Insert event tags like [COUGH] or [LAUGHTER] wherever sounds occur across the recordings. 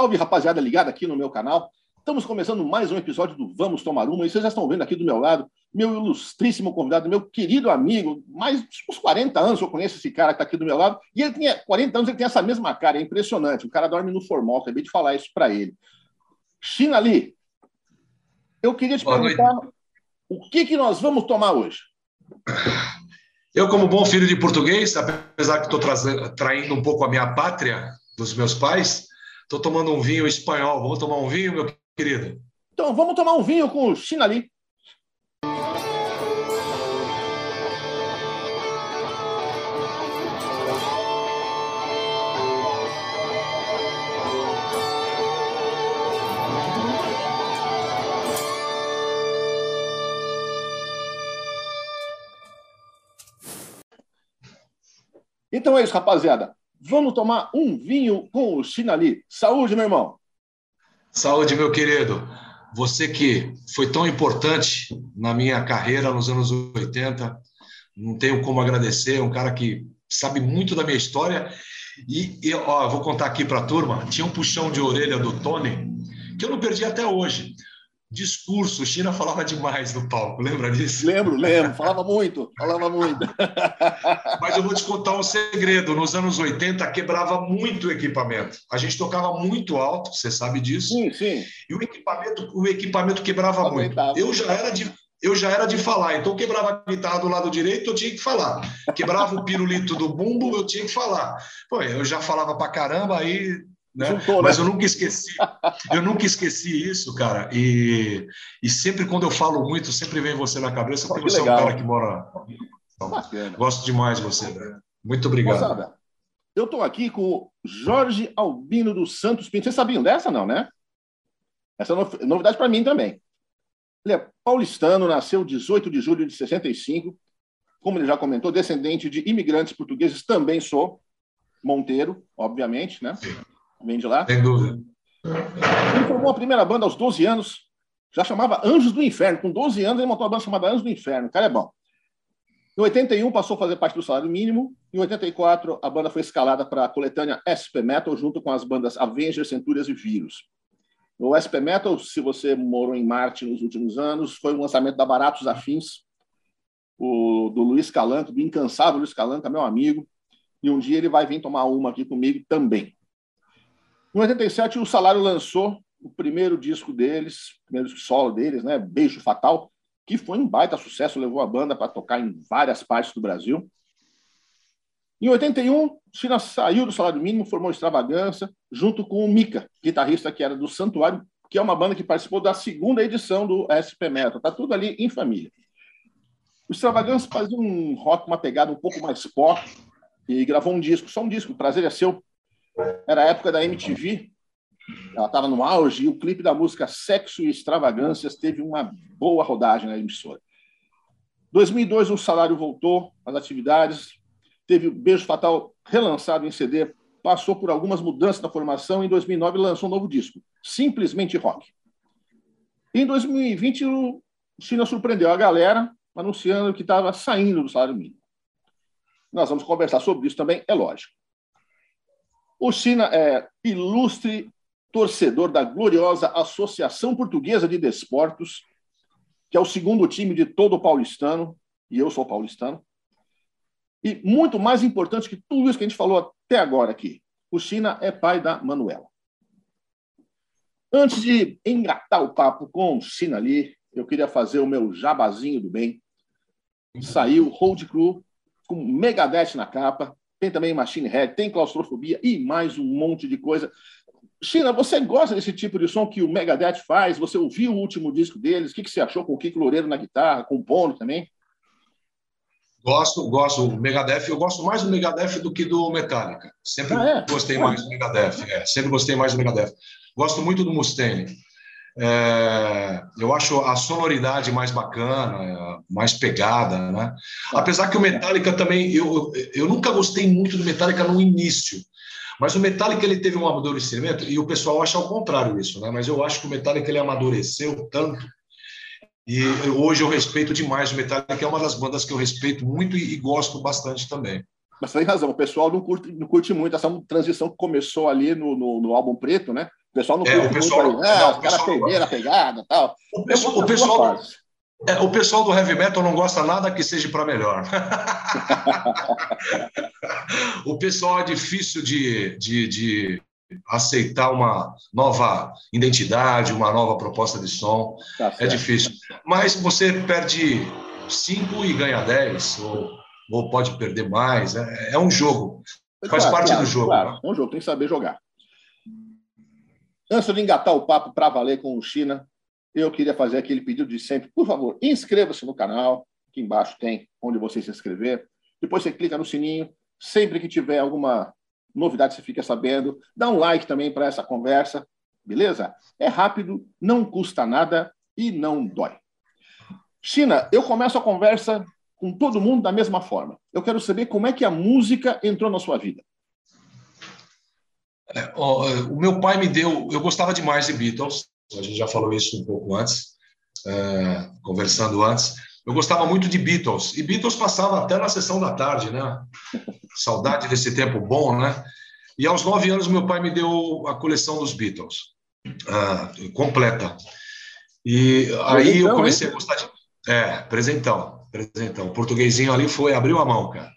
Salve, rapaziada ligada aqui no meu canal. Estamos começando mais um episódio do Vamos Tomar Uma. E vocês já estão vendo aqui do meu lado, meu ilustríssimo convidado, meu querido amigo, mais uns 40 anos eu conheço esse cara que está aqui do meu lado. E ele tinha 40 anos, ele tem essa mesma cara, é impressionante. O cara dorme no formal, acabei de falar isso para ele. China Lee, eu queria te Boa perguntar noite. o que, que nós vamos tomar hoje? Eu, como bom filho de português, apesar que estou traindo um pouco a minha pátria dos meus pais, estou tomando um vinho espanhol. Vamos tomar um vinho, meu querido? Então, vamos tomar um vinho com o Chinali. Então é isso, rapaziada. Vamos tomar um vinho com o Chinali. Saúde, meu irmão. Saúde, meu querido. Você que foi tão importante na minha carreira nos anos 80, não tenho como agradecer. Um cara que sabe muito da minha história. E, e ó, vou contar aqui para a turma: tinha um puxão de orelha do Tony que eu não perdi até hoje discurso. China falava demais no palco, lembra disso? Lembro, lembro. Falava muito, falava muito. [LAUGHS] Mas eu vou te contar um segredo. Nos anos 80, quebrava muito o equipamento. A gente tocava muito alto, você sabe disso. Sim, sim. E o equipamento, o equipamento quebrava muito. Eu já era de eu já era de falar, então quebrava a guitarra do lado direito, eu tinha que falar. Quebrava o pirulito do bumbo, eu tinha que falar. Pô, eu já falava pra caramba, aí né? Juntou, né? Mas eu nunca esqueci, eu nunca esqueci isso, cara. E, e sempre quando eu falo muito, sempre vem você na cabeça, porque você legal. é um cara que mora. Então, gosto demais de você, né? Muito obrigado. Moçada, eu estou aqui com o Jorge Albino dos Santos Pinto. Vocês sabiam dessa, não, né? Essa é novidade para mim também. Ele é paulistano, nasceu 18 de julho de 65. Como ele já comentou, descendente de imigrantes portugueses, também sou. Monteiro, obviamente, né? Sim. Vem de lá? Sem dúvida. Ele formou a primeira banda aos 12 anos, já chamava Anjos do Inferno. Com 12 anos, ele montou uma banda chamada Anjos do Inferno. O cara é bom. Em 81, passou a fazer parte do salário mínimo. Em 84, a banda foi escalada para a coletânea SP Metal, junto com as bandas Avengers, Centúrias e Vírus. O SP Metal, se você morou em Marte nos últimos anos, foi um lançamento da Baratos Afins, o, do Luiz Calanco, do incansável Luiz Calanco, meu amigo. E um dia ele vai vir tomar uma aqui comigo também. Em 87, o Salário lançou o primeiro disco deles, o primeiro solo deles, né? Beijo Fatal, que foi um baita sucesso, levou a banda para tocar em várias partes do Brasil. Em 81, China saiu do salário mínimo, formou Extravagância, junto com o Mika, guitarrista que era do Santuário, que é uma banda que participou da segunda edição do SP Metal. Tá tudo ali em família. O Extravagância fazia um rock, uma pegada um pouco mais pop, e gravou um disco, só um disco, Prazer é Seu, era a época da MTV, ela estava no auge, e o clipe da música Sexo e Extravagâncias teve uma boa rodagem na emissora. 2002, o salário voltou às atividades, teve o Beijo Fatal relançado em CD, passou por algumas mudanças na formação, e em 2009 lançou um novo disco, Simplesmente Rock. Em 2020, o China surpreendeu a galera, anunciando que estava saindo do salário mínimo. Nós vamos conversar sobre isso também, é lógico. O China é ilustre torcedor da gloriosa Associação Portuguesa de Desportos, que é o segundo time de todo o paulistano, e eu sou paulistano. E muito mais importante que tudo isso que a gente falou até agora aqui, o China é pai da Manuela. Antes de engatar o papo com o China ali, eu queria fazer o meu jabazinho do bem. Saiu Hold Crew com Megadeth na capa, tem também Machine Head, tem claustrofobia e mais um monte de coisa. China, você gosta desse tipo de som que o Megadeth faz? Você ouviu o último disco deles? O que, você achou com o Kiko Loureiro na guitarra, compondo também? Gosto, gosto. O Megadeth, eu gosto mais do Megadeth do que do Metallica. Sempre ah, é? gostei mais do Megadeth. É, sempre gostei mais do Megadeth. Gosto muito do Mustaine. É, eu acho a sonoridade mais bacana, mais pegada, né? Apesar que o Metallica também, eu, eu nunca gostei muito do Metallica no início, mas o Metallica ele teve um amadurecimento e o pessoal acha ao contrário isso, né? Mas eu acho que o Metallica ele amadureceu tanto e hoje eu respeito demais o Metallica, que é uma das bandas que eu respeito muito e, e gosto bastante também. Mas tem razão, o pessoal não curte, não curte muito essa transição que começou ali no, no, no álbum preto, né? O pessoal não é, curte o pessoal, muito ali, ah, os caras perderam a pegada tal. O pessoal, o pessoal, é, o pessoal do heavy metal não gosta nada que seja para melhor. [LAUGHS] o pessoal é difícil de, de, de, aceitar uma nova identidade, uma nova proposta de som. Tá é difícil. Mas você perde cinco e ganha dez, ou, ou pode perder mais. É, é um jogo. Faz claro, parte claro, do jogo. Claro. É um jogo, tem que saber jogar. Antes de engatar o papo para valer com o China, eu queria fazer aquele pedido de sempre. Por favor, inscreva-se no canal. Aqui embaixo tem onde você se inscrever. Depois você clica no sininho. Sempre que tiver alguma novidade, você fica sabendo. Dá um like também para essa conversa. Beleza? É rápido, não custa nada e não dói. China, eu começo a conversa com todo mundo da mesma forma. Eu quero saber como é que a música entrou na sua vida. É, ó, o meu pai me deu. Eu gostava demais de Beatles a gente já falou isso um pouco antes, é, conversando antes. Eu gostava muito de Beatles, e Beatles passava até na sessão da tarde, né? [LAUGHS] Saudade desse tempo bom, né? E aos nove anos, meu pai me deu a coleção dos Beatles, uh, completa. E aí eu comecei a gostar de. É, presentão, presentão. O portuguesinho ali foi, abriu a mão, cara.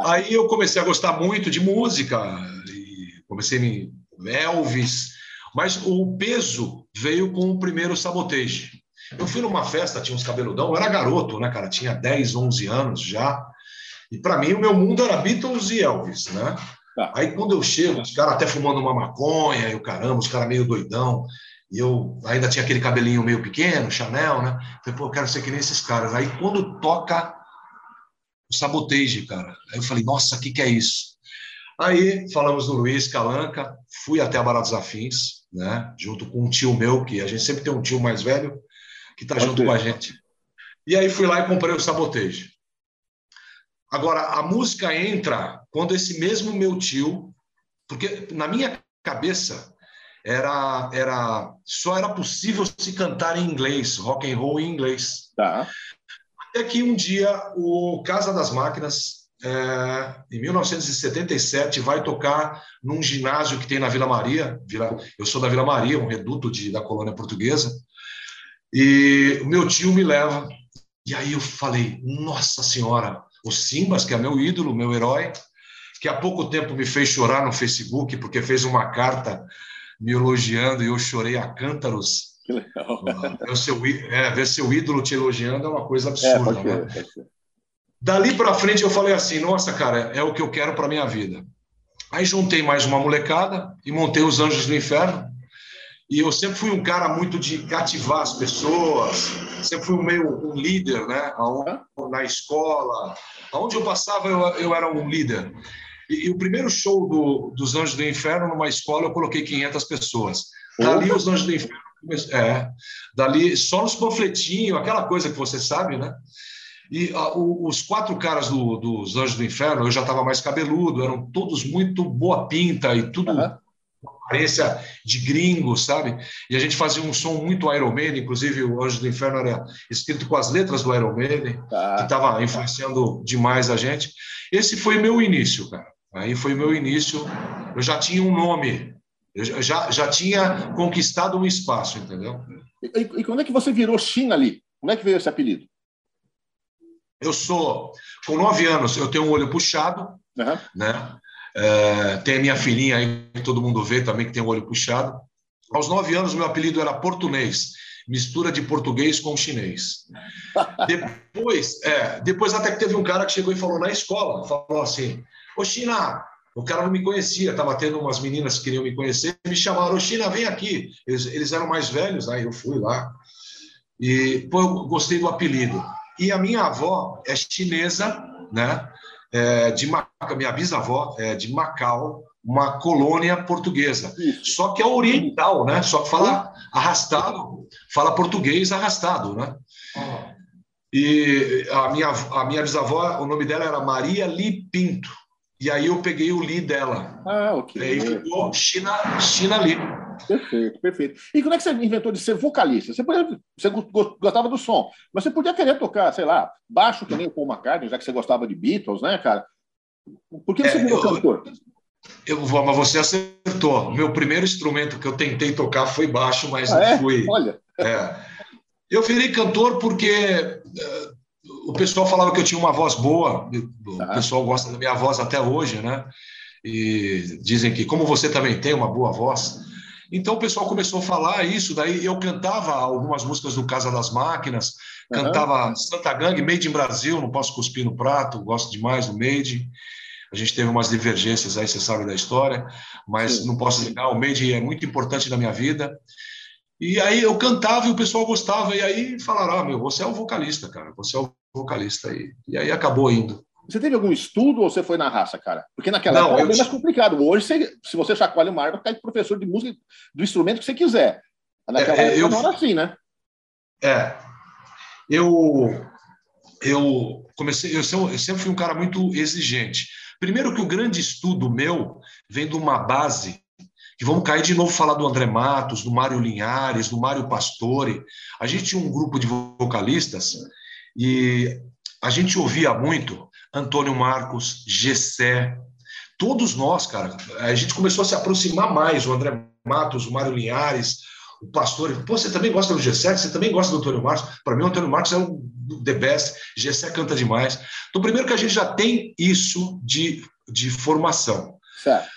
Aí eu comecei a gostar muito de música, e comecei me. Elvis, mas o peso veio com o primeiro sabotage. Eu fui numa festa, tinha uns cabeludão, eu era garoto, né, cara? Tinha 10, 11 anos já. E para mim o meu mundo era Beatles e Elvis, né? Tá. Aí quando eu chego, os caras até fumando uma maconha, e o caramba, os caras meio doidão. E eu ainda tinha aquele cabelinho meio pequeno, Chanel, né? Falei, pô, eu quero ser que nem esses caras. Aí quando toca o sabotage, cara, aí eu falei, nossa, o que, que é isso? Aí falamos do Luiz Calanca, fui até a Baratos Afins, né? junto com um tio meu, que a gente sempre tem um tio mais velho que está junto com a gente. E aí fui lá e comprei o Sabotage. Agora, a música entra quando esse mesmo meu tio, porque na minha cabeça era, era só era possível se cantar em inglês, rock and roll em inglês. Tá. Até que um dia o Casa das Máquinas é, em 1977, vai tocar num ginásio que tem na Vila Maria. Vila, eu sou da Vila Maria, um reduto de, da colônia portuguesa. E o meu tio me leva. E aí eu falei: Nossa Senhora, o Simbas, que é meu ídolo, meu herói, que há pouco tempo me fez chorar no Facebook porque fez uma carta me elogiando e eu chorei a cântaros. Que legal. Ver seu, é, ver seu ídolo te elogiando é uma coisa absurda. É, né? Dali para frente eu falei assim, nossa, cara, é o que eu quero para minha vida. Aí juntei mais uma molecada e montei os Anjos do Inferno. E eu sempre fui um cara muito de cativar as pessoas, sempre fui meio um líder, né? Na escola, aonde eu passava eu, eu era um líder. E, e o primeiro show do, dos Anjos do Inferno numa escola eu coloquei 500 pessoas. Dali os Anjos do Inferno, é, dali só nos panfletinhos, aquela coisa que você sabe, né? E uh, os quatro caras do, dos Anjos do Inferno, eu já estava mais cabeludo, eram todos muito boa pinta e tudo uhum. aparência de gringo, sabe? E a gente fazia um som muito Iron Maiden, inclusive o Anjos do Inferno era escrito com as letras do Iron Maiden, tá. que estava influenciando demais a gente. Esse foi meu início, cara. Aí foi meu início. Eu já tinha um nome, eu já, já tinha conquistado um espaço, entendeu? E, e quando é que você virou China ali? Como é que veio esse apelido? Eu sou, com nove anos, eu tenho um olho puxado, uhum. né? É, tem a minha filhinha aí, que todo mundo vê também, que tem o um olho puxado. Aos nove anos, meu apelido era português, mistura de português com chinês. [LAUGHS] depois, é, depois até que teve um cara que chegou e falou na escola, falou assim, ô China, o cara não me conhecia, estava tendo umas meninas que queriam me conhecer, me chamaram, ô China, vem aqui. Eles, eles eram mais velhos, aí eu fui lá. E pô, eu gostei do apelido. E a minha avó é chinesa, né? É, de Macau, minha bisavó é de Macau, uma colônia portuguesa. Só que é oriental, né? Só que fala arrastado, fala português arrastado, né? E a minha, a minha bisavó, o nome dela era Maria Li Pinto. E aí eu peguei o Li dela. Ah, ok. E aí ficou China, China Li. Perfeito, perfeito. E como é que você inventou de ser vocalista? Você, podia, você gostava do som, mas você podia querer tocar, sei lá, baixo que nem o Paul McCartney, já que você gostava de Beatles, né, cara? Por que você é, virou eu, cantor? Eu, mas você acertou. Meu primeiro instrumento que eu tentei tocar foi baixo, mas ah, não é? fui. Olha. É. Eu virei cantor porque uh, o pessoal falava que eu tinha uma voz boa. O tá. pessoal gosta da minha voz até hoje, né? E dizem que, como você também tem uma boa voz. Então o pessoal começou a falar isso. Daí eu cantava algumas músicas do Casa das Máquinas, uhum. cantava Santa Gang, Made in Brasil, não posso cuspir no prato, gosto demais do Made. A gente teve umas divergências aí, você sabe da história, mas Sim. não posso negar, o Made é muito importante na minha vida. E aí eu cantava e o pessoal gostava, e aí falaram: ah, meu, você é o vocalista, cara, você é o vocalista. E, e aí acabou indo. Você teve algum estudo ou você foi na raça, cara? Porque naquela não, época é bem mais complicado. Hoje, você, se você chacoalha o mar, vai ficar professor de música do instrumento que você quiser. Naquela é, época eu, não era assim, né? É. Eu, eu comecei, eu sempre fui um cara muito exigente. Primeiro que o grande estudo meu vem de uma base que vamos cair de novo falar do André Matos, do Mário Linhares, do Mário Pastore. A gente tinha um grupo de vocalistas e a gente ouvia muito Antônio Marcos, Gessé, todos nós, cara. A gente começou a se aproximar mais, o André Matos, o Mário Linhares, o Pastore. Pô, você também gosta do Gessé? Você também gosta do Antônio Marcos? Para mim, o Antônio Marcos é o the best, Gessé canta demais. Então, primeiro que a gente já tem isso de, de formação. Certo.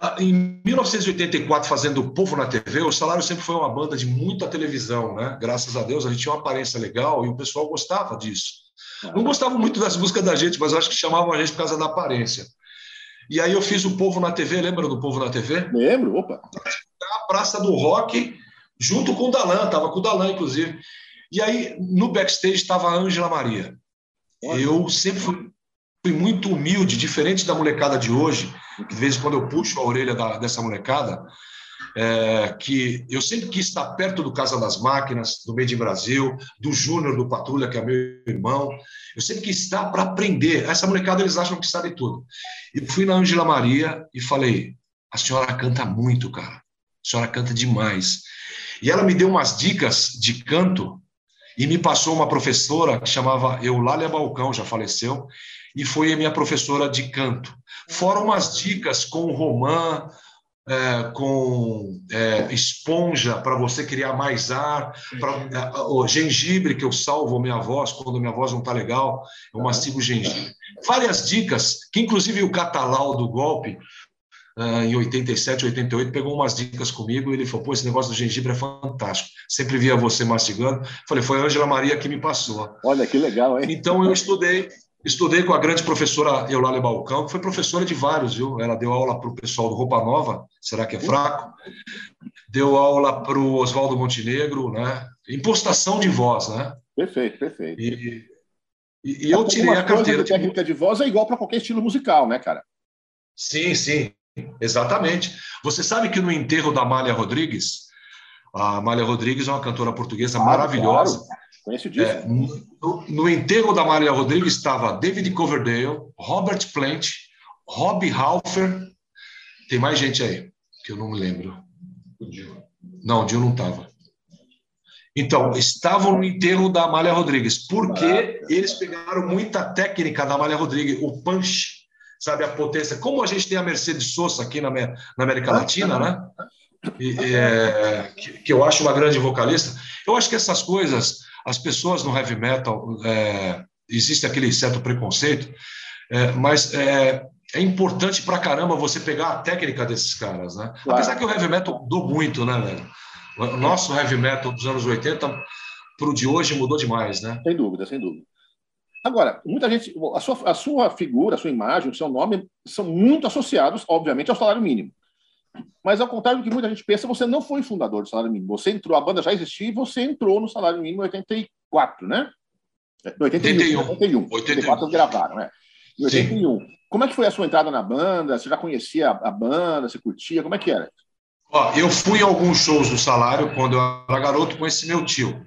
Ah, em 1984, fazendo o Povo na TV, o Salário sempre foi uma banda de muita televisão, né? Graças a Deus, a gente tinha uma aparência legal e o pessoal gostava disso. Não gostavam muito das músicas da gente, mas acho que chamavam a gente por causa da aparência. E aí eu fiz o Povo na TV, lembra do Povo na TV? Lembro, opa. Na Praça do Rock, junto com o Dalan, estava com o Dalan, inclusive. E aí, no backstage, estava a Ângela Maria. Eu sempre fui, fui, muito humilde, diferente da molecada de hoje, que de vez em quando eu puxo a orelha da, dessa molecada, é, que eu sempre quis estar perto do Casa das Máquinas, do Made in Brasil, do Júnior do Patrulha, que é meu irmão. Eu sempre quis estar para aprender. Essa molecada, eles acham que sabe tudo. E fui na Ângela Maria e falei: a senhora canta muito, cara. A senhora canta demais. E ela me deu umas dicas de canto e me passou uma professora que chamava Eulália Balcão, já faleceu, e foi a minha professora de canto. Fora umas dicas com romã, é, com é, esponja para você criar mais ar, pra, é, o gengibre que eu salvo a minha voz quando minha voz não está legal, eu mastigo gengibre. Várias dicas, que inclusive o Catalau do golpe, Uh, em 87, 88, pegou umas dicas comigo e ele falou: pô, esse negócio do gengibre é fantástico. Sempre via você mastigando. Falei: foi a Ângela Maria que me passou. Olha que legal, hein? Então eu estudei. Estudei com a grande professora Eulália Balcão, que foi professora de vários, viu? Ela deu aula para o pessoal do Roupa Nova, será que é fraco? Deu aula para o Oswaldo Montenegro, né? Impostação de voz, né? Perfeito, perfeito. E, e, e eu tirei a carteira. De técnica de voz é igual para qualquer estilo musical, né, cara? Sim, sim. Exatamente. Você sabe que no enterro da Amália Rodrigues, a Amália Rodrigues é uma cantora portuguesa claro, maravilhosa. Claro. Conheço disso. É, no, no, enterro da Amália Rodrigues estava David Coverdale, Robert Plant, Rob Halfer. Tem mais gente aí que eu não me lembro. Não, o Dio não estava. Então, estavam no enterro da Amália Rodrigues, porque eles pegaram muita técnica da Amália Rodrigues, o punch sabe, a potência. Como a gente tem a Mercedes Sosa aqui na, na América Latina, né? E, é, que, que, eu acho uma grande vocalista. Eu acho que essas coisas, as pessoas no heavy metal, é, existe aquele certo preconceito, é, mas é, é importante pra caramba você pegar a técnica desses caras, né? Claro. Apesar que o heavy metal mudou muito, né, velho? O nosso heavy metal dos anos 80 para o de hoje mudou demais, né? Sem dúvida, sem dúvida. Agora, muita gente, a sua, a sua figura, a sua imagem, o seu nome são muito associados, obviamente, ao salário mínimo. Mas, ao contrário do que muita gente pensa, você não foi fundador do salário mínimo. Você entrou, a banda já existia e você entrou no salário mínimo em 84, né? 81. 81. 81. 84 gravaram, né? Em 81. Sim. Como é que foi a sua entrada na banda? Você já conhecia a banda? Você curtia? Como é que era? Ó, eu fui em alguns shows do salário quando eu era garoto com esse meu tio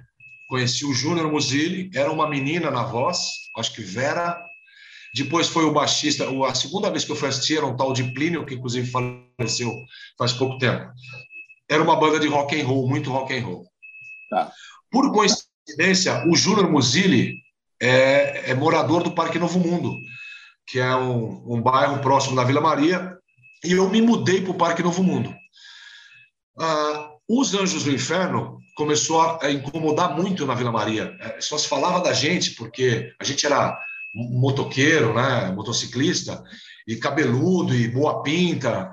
conheci o Júnior Musilli, era uma menina na voz, acho que Vera. Depois foi o baixista, a segunda vez que eu fui assistir era um tal de Plínio, que inclusive faleceu faz pouco tempo. Era uma banda de rock and roll, muito rock and roll. Tá. Por coincidência, o Júnior Musilli é, é, morador do Parque Novo Mundo, que é um, um bairro próximo da Vila Maria, e eu me mudei para o Parque Novo Mundo. Ah, os Anjos do Inferno começou a incomodar muito na Vila Maria. É, só se falava da gente, porque a gente era motoqueiro, né, motociclista, e cabeludo, e boa pinta.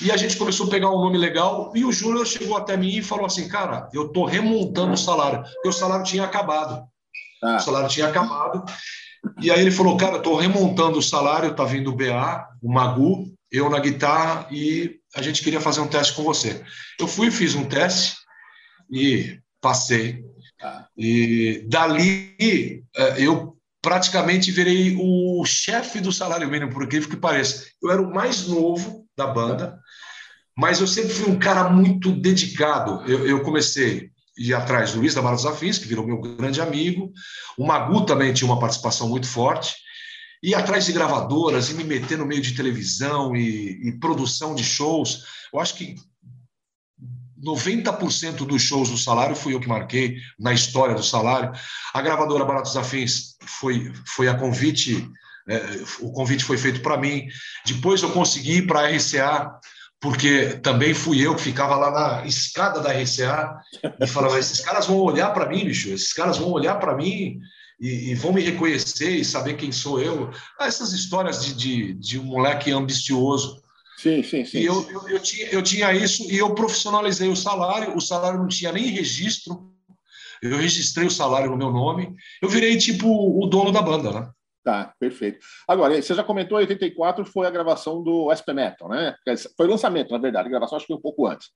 E a gente começou a pegar um nome legal, e o Júnior chegou até mim e falou assim, cara, eu estou remontando o salário, porque o salário tinha acabado. Ah. O salário tinha acabado. E aí ele falou, cara, estou remontando o salário, tá vindo o BA, o Magu, eu na guitarra, e a gente queria fazer um teste com você. Eu fui, fiz um teste, e passei. Ah. E dali é, eu praticamente virei o chefe do salário mínimo, por incrível que pareça. Eu era o mais novo da banda, mas eu sempre fui um cara muito dedicado. Eu, eu comecei ir atrás Luiz da Mara Afins, que virou meu grande amigo. O Magu também tinha uma participação muito forte. Ir atrás de gravadoras e me meter no meio de televisão e, e produção de shows. Eu acho que 90% dos shows do salário fui eu que marquei na história do salário. A gravadora Baratos Afins foi, foi a convite, é, o convite foi feito para mim. Depois eu consegui ir para a RCA, porque também fui eu que ficava lá na escada da RCA e falava: esses caras vão olhar para mim, bicho, esses caras vão olhar para mim e, e, vão me reconhecer e saber quem sou eu. Ah, essas histórias de, de, de um moleque ambicioso Sim, sim, sim. E eu, eu, eu, tinha, eu tinha isso e eu profissionalizei o salário, o salário não tinha nem registro, eu registrei o salário no meu nome, eu virei tipo o dono da banda, né? Tá, perfeito. Agora, você já comentou, 84 foi a gravação do SP Metal, né? Foi o lançamento, na verdade, a gravação acho que foi um pouco antes.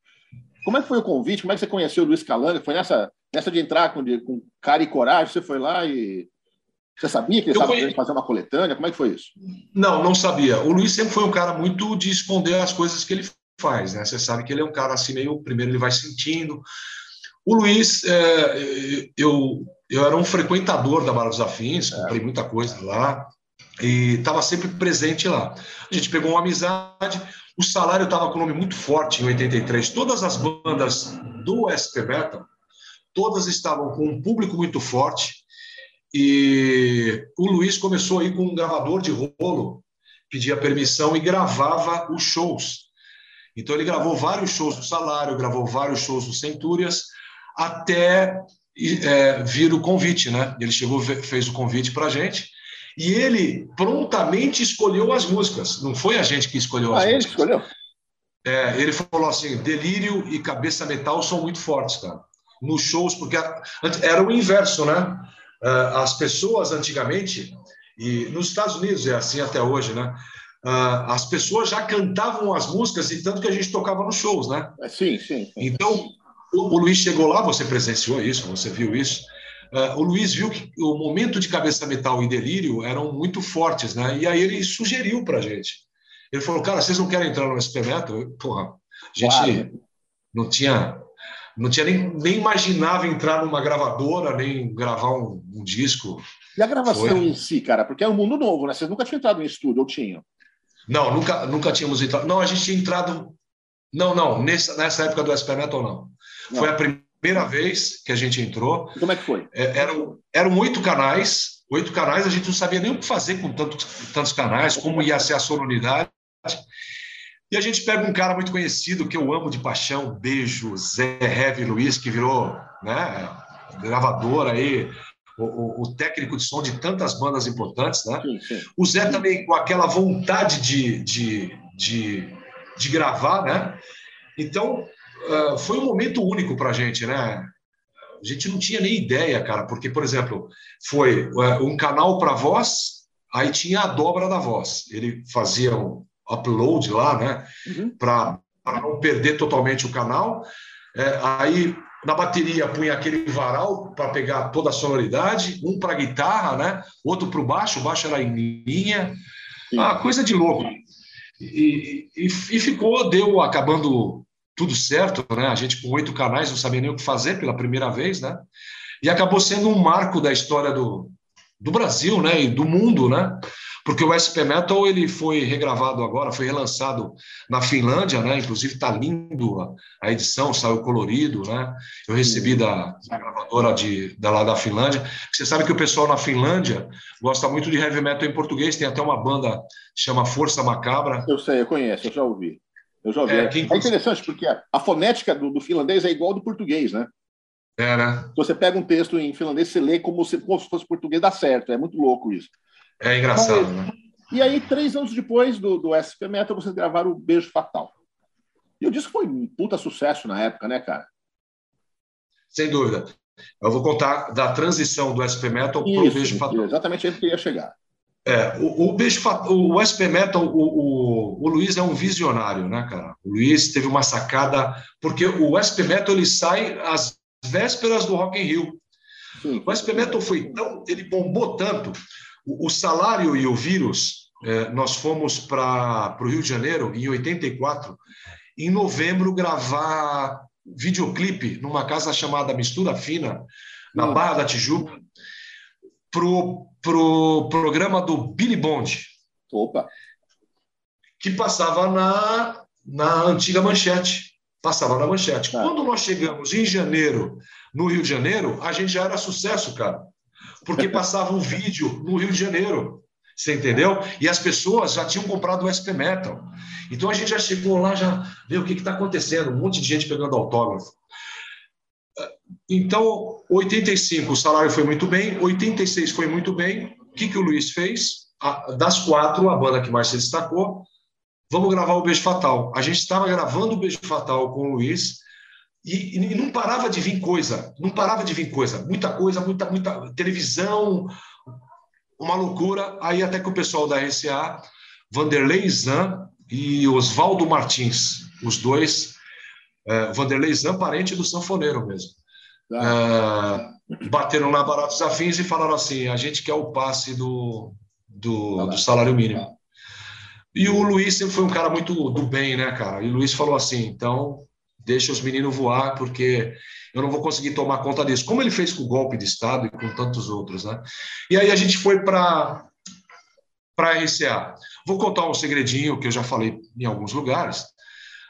Como é que foi o convite? Como é que você conheceu o Luiz Calanga? Foi nessa, nessa de entrar com, de, com cara e coragem, você foi lá e você sabia que ele estava conhe... fazer uma coletânea? Como é que foi isso? Não, não sabia. O Luiz sempre foi um cara muito de esconder as coisas que ele faz, né? Você sabe que ele é um cara assim meio primeiro ele vai sentindo. O Luiz, é, eu eu era um frequentador da Barra dos Afins, é. comprei muita coisa lá e estava sempre presente lá. A gente pegou uma amizade. O salário estava com um nome muito forte em 83. Todas as bandas do SP Metal, todas estavam com um público muito forte e o Luiz começou aí com um gravador de rolo, pedia permissão e gravava os shows. Então ele gravou vários shows do Salário, gravou vários shows do Centúrias, até é, vir o convite, né? Ele chegou, fez o convite para a gente e ele prontamente escolheu as músicas. Não foi a gente que escolheu as ah, músicas. ele escolheu? É, ele falou assim: Delírio e Cabeça Metal são muito fortes, cara. Nos shows, porque era o inverso, né? Ah, as pessoas antigamente, e nos Estados Unidos é assim até hoje, né? Ah, as pessoas já cantavam as músicas e tanto que a gente tocava nos shows, né? É, sim, sim. Então, o, Luiz chegou lá, você presenciou isso, você viu isso. Uh, o Luiz viu que o momento de cabeça metal e delírio eram muito fortes, né? E aí ele sugeriu para a gente. Ele falou, cara, vocês não querem entrar no SP Metal? Porra, a gente claro. não tinha não tinha nem, nem imaginava entrar numa gravadora, nem gravar um, um disco. E a gravação Foi... em si, cara? Porque é um mundo novo, né? Vocês nunca tinham entrado em estúdio, ou tinham? Não, nunca, nunca tínhamos entrado. Não, a gente tinha entrado. Não, não, nessa, nessa época do SP Metal, não. Não. Foi a primeira vez que a gente entrou. Como é que foi? É, eram, eram oito canais. Oito canais, a gente não sabia nem o que fazer com tantos, tantos canais, como ia ser a sonoridade. E a gente pega um cara muito conhecido que eu amo de paixão, beijo, Zé Heavy Luiz, que virou né, gravador aí, o, o, o, técnico de som de tantas bandas importantes, né? Sim, sim. O Zé também com aquela vontade de, de, de, de gravar, né? Então, uh, foi um momento único para a gente, né? A gente não tinha nem ideia, cara, porque, por exemplo, foi uh, um canal para voz, aí tinha a dobra da voz. Ele fazia um, upload lá, né? Uhum. Para não perder totalmente o canal. É, aí na bateria punha aquele varal para pegar toda a sonoridade, um para guitarra, né? Outro para o baixo, o baixo era em linha, ah, coisa de louco. E, e, e, ficou, deu acabando tudo certo, né? A gente com oito canais não sabia nem o que fazer pela primeira vez, né? E acabou sendo um marco da história do, do Brasil, né? E do mundo, né? Porque o SP Metal ele foi regravado agora, foi relançado na Finlândia, né? Inclusive está lindo a, a, edição, saiu colorido, né? Eu recebi da, da gravadora de, da lá da Finlândia. Você sabe que o pessoal na Finlândia gosta muito de heavy metal em português, tem até uma banda que chama Força Macabra. Eu sei, eu conheço, eu já ouvi. Eu já ouvi. É, é interessante porque a, a fonética do, do, finlandês é igual ao do português, né? É, né? Se você pega um texto em finlandês, você lê como se, como se fosse português, dá certo. É muito louco isso. É engraçado, Mas, né? E aí, três anos depois do, do SP Metal, vocês gravaram o Beijo Fatal. E disse que foi um puta sucesso na época, né, cara? Sem dúvida. Eu vou contar da transição do SP Metal para o Beijo Fatal. Exatamente aí que eu ia chegar. É, o, o, o SP Metal, o, o, o, Luiz é um visionário, né, cara? O Luiz teve uma sacada, porque o SP Metal ele sai às vésperas do Rock in Rio. Sim. O SP Metal foi tão, ele bombou tanto o, salário e o vírus, é, nós fomos para o Rio de Janeiro em 84, em novembro, gravar videoclipe numa casa chamada Mistura Fina, na hum. Barra da Tijuca, pro, pro programa do Billy Bond. Opa! Que passava na, na antiga manchete. Passava na manchete. Ah. Quando nós chegamos em janeiro, no Rio de Janeiro, a gente já era sucesso, cara porque [LAUGHS] passava um vídeo no Rio de Janeiro. Você entendeu? E as pessoas já tinham comprado o SP Metal. Então a gente já chegou lá, já viu o que está acontecendo, um monte de gente pegando autógrafo. Então, 85 o salário foi muito bem, 86 foi muito bem. O que, que o Luiz fez? das quatro, a banda que mais se destacou, vamos gravar o Beijo Fatal. A gente estava gravando o Beijo Fatal com o Luiz e, e, não parava de vir coisa, não parava de vir coisa, muita coisa, muita, muita televisão, uma loucura. Aí até que o pessoal da RCA, Vanderlei Zan e Oswaldo Martins, os dois, é, Vanderlei Zan, parente do sanfoneiro mesmo, é, bateram na Baratos Afins e falaram assim: a gente quer o passe do, do, do salário mínimo. E o Luiz sempre foi um cara muito do bem, né, cara? E o Luiz falou assim: então deixa os meninos voar, porque eu não vou conseguir tomar conta disso. Como ele fez com o golpe de Estado e com tantos outros, né? E aí a gente foi para para a RCA. Vou contar um segredinho que eu já falei em alguns lugares.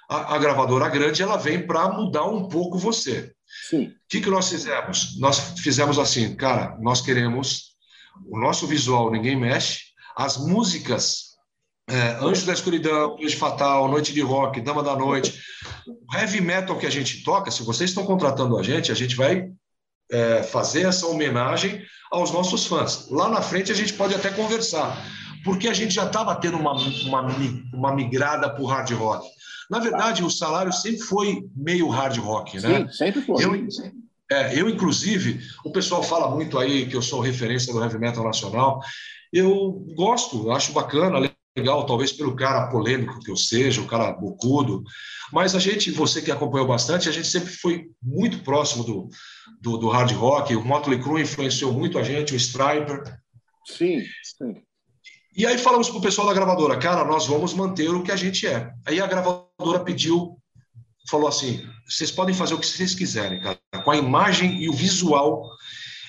A, a gravadora grande ela vem para mudar um pouco você. Sim. O que, que nós fizemos? Nós fizemos assim, cara, nós queremos o nosso visual ninguém mexe, as músicas é, Anjo da Escuridão, Beijo Fatal, Noite de Rock, Dama da Noite. O heavy metal que a gente toca, se vocês estão contratando a gente, a gente vai é, fazer essa homenagem aos nossos fãs. Lá na frente a gente pode até conversar, porque a gente já estava tendo uma, uma, uma migrada para o hard rock. Na verdade, o salário sempre foi meio hard rock, né? Sim, sempre foi. Eu, é, eu, inclusive, o pessoal fala muito aí que eu sou referência do heavy metal nacional. Eu gosto, acho bacana, legal, talvez pelo cara polêmico que eu seja, o cara bocudo, mas a gente, você que acompanhou bastante, a gente sempre foi muito próximo do, do, do hard rock, o Motley Crue influenciou muito a gente, o Striper. Sim, sim. E aí falamos para o pessoal da gravadora, cara, nós vamos manter o que a gente é. Aí a gravadora pediu, falou assim, vocês podem fazer o que vocês quiserem, cara, com a imagem e o visual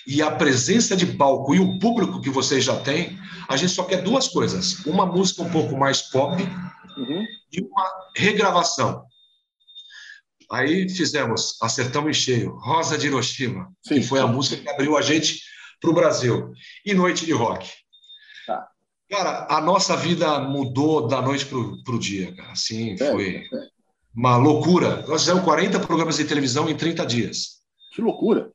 e a presença de palco e o público que vocês já têm, a gente só quer duas coisas: uma música um pouco mais pop uhum. e uma regravação. Aí fizemos Acertamos em Cheio, Rosa de Hiroshima, Sim. que foi a música que abriu a gente para o Brasil, e Noite de Rock. Cara, a nossa vida mudou da noite para o dia, cara. Assim, é, foi é. uma loucura. Nós fizemos 40 programas de televisão em 30 dias. Que loucura!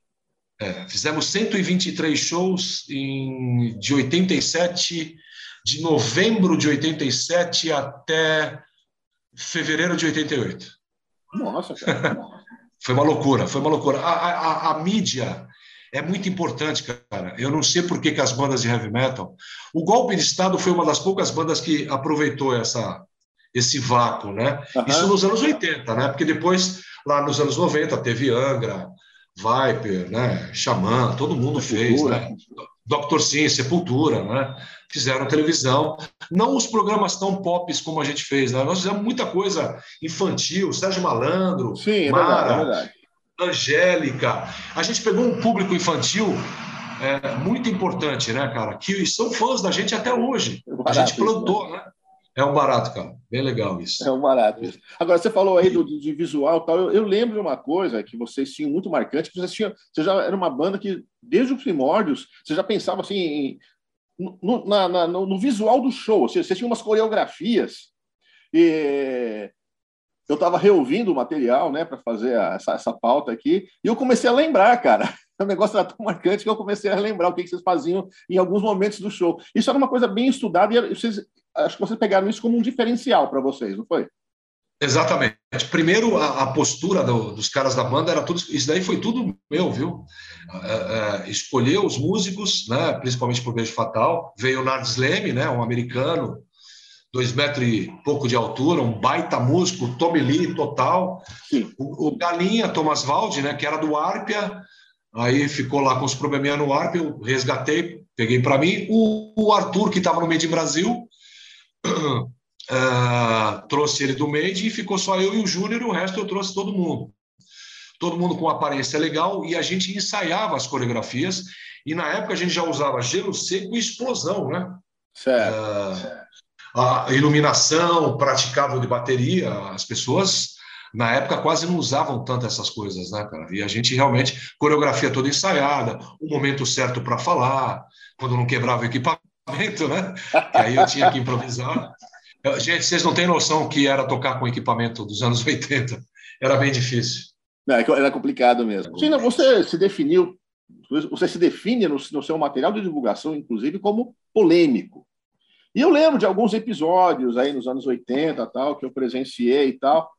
É, fizemos 123 shows em, de 87, de novembro de 87 até fevereiro de 88. Nossa, cara. [LAUGHS] foi uma loucura, foi uma loucura. A, a, a, mídia é muito importante, cara. Eu não sei por que, que as bandas de heavy metal. O Golpe de Estado foi uma das poucas bandas que aproveitou essa, esse vácuo, né? Uhum. Isso nos anos 80, né? Porque depois, lá nos anos 90, teve Angra, Viper, né? Xamã, todo mundo fez, né? Dr. Sim, Sepultura, né? Fizeram televisão. Não os programas tão pop como a gente fez, né? Nós fizemos muita coisa infantil, Sérgio Malandro, Sim, é Mara, verdade, é verdade. Angélica. A gente pegou um público infantil é, muito importante, né, cara? Que são fãs da gente até hoje. É a gente plantou, né? É um barato, cara. Bem legal isso. É um barato isso. Agora, você falou aí do, de visual tal. Eu, eu, lembro de uma coisa que vocês tinham muito marcante, que vocês tinham. Você já era uma banda que, desde os primórdios, você já pensava assim em, no, na, na, no, visual do show. Você, você tinha umas coreografias. E eu estava reouvindo o material, né, para fazer a, essa, essa pauta aqui, e eu comecei a lembrar, cara. [LAUGHS] O negócio era tão marcante que eu comecei a lembrar o que, que vocês faziam em alguns momentos do show. Isso era uma coisa bem estudada e vocês acho que vocês pegaram isso como um diferencial para vocês, não foi? Exatamente. Primeiro, a, a postura do, dos caras da banda era tudo. Isso daí foi tudo meu, viu? É, é, escolher os músicos, né, principalmente por Beijo Fatal. Veio o Nard Sleme, né, um americano, dois metros e pouco de altura, um baita músico, Tommy Lee total. O, o, Galinha, Thomas Valdi, né, que era do Arpia, aí ficou lá com os probleminha no Arpia, eu resgatei, peguei para mim. O, o Arthur, que estava no meio de Brasil, uh, [CLEARS THROAT] trouxe ele do Made e ficou só eu e o Júnior, e o resto eu trouxe todo mundo. Todo mundo com aparência legal e a gente ensaiava as coreografias. E na época a gente já usava gelo seco e explosão, né? Certo. Uh, certo. A iluminação, praticável de bateria, as pessoas na época quase não usavam tanto essas coisas, né, cara? E a gente realmente, coreografia toda ensaiada, o momento certo para falar, quando não quebrava o equipamento né? Que aí eu tinha que improvisar. Gente, vocês não têm noção que era tocar com equipamento dos anos 80. Era bem difícil. Não, é era complicado mesmo. Sim, você se definiu, você se define no, no seu material de divulgação, inclusive, como polêmico. E eu lembro de alguns episódios aí nos anos 80, tal, que eu presenciei e tal.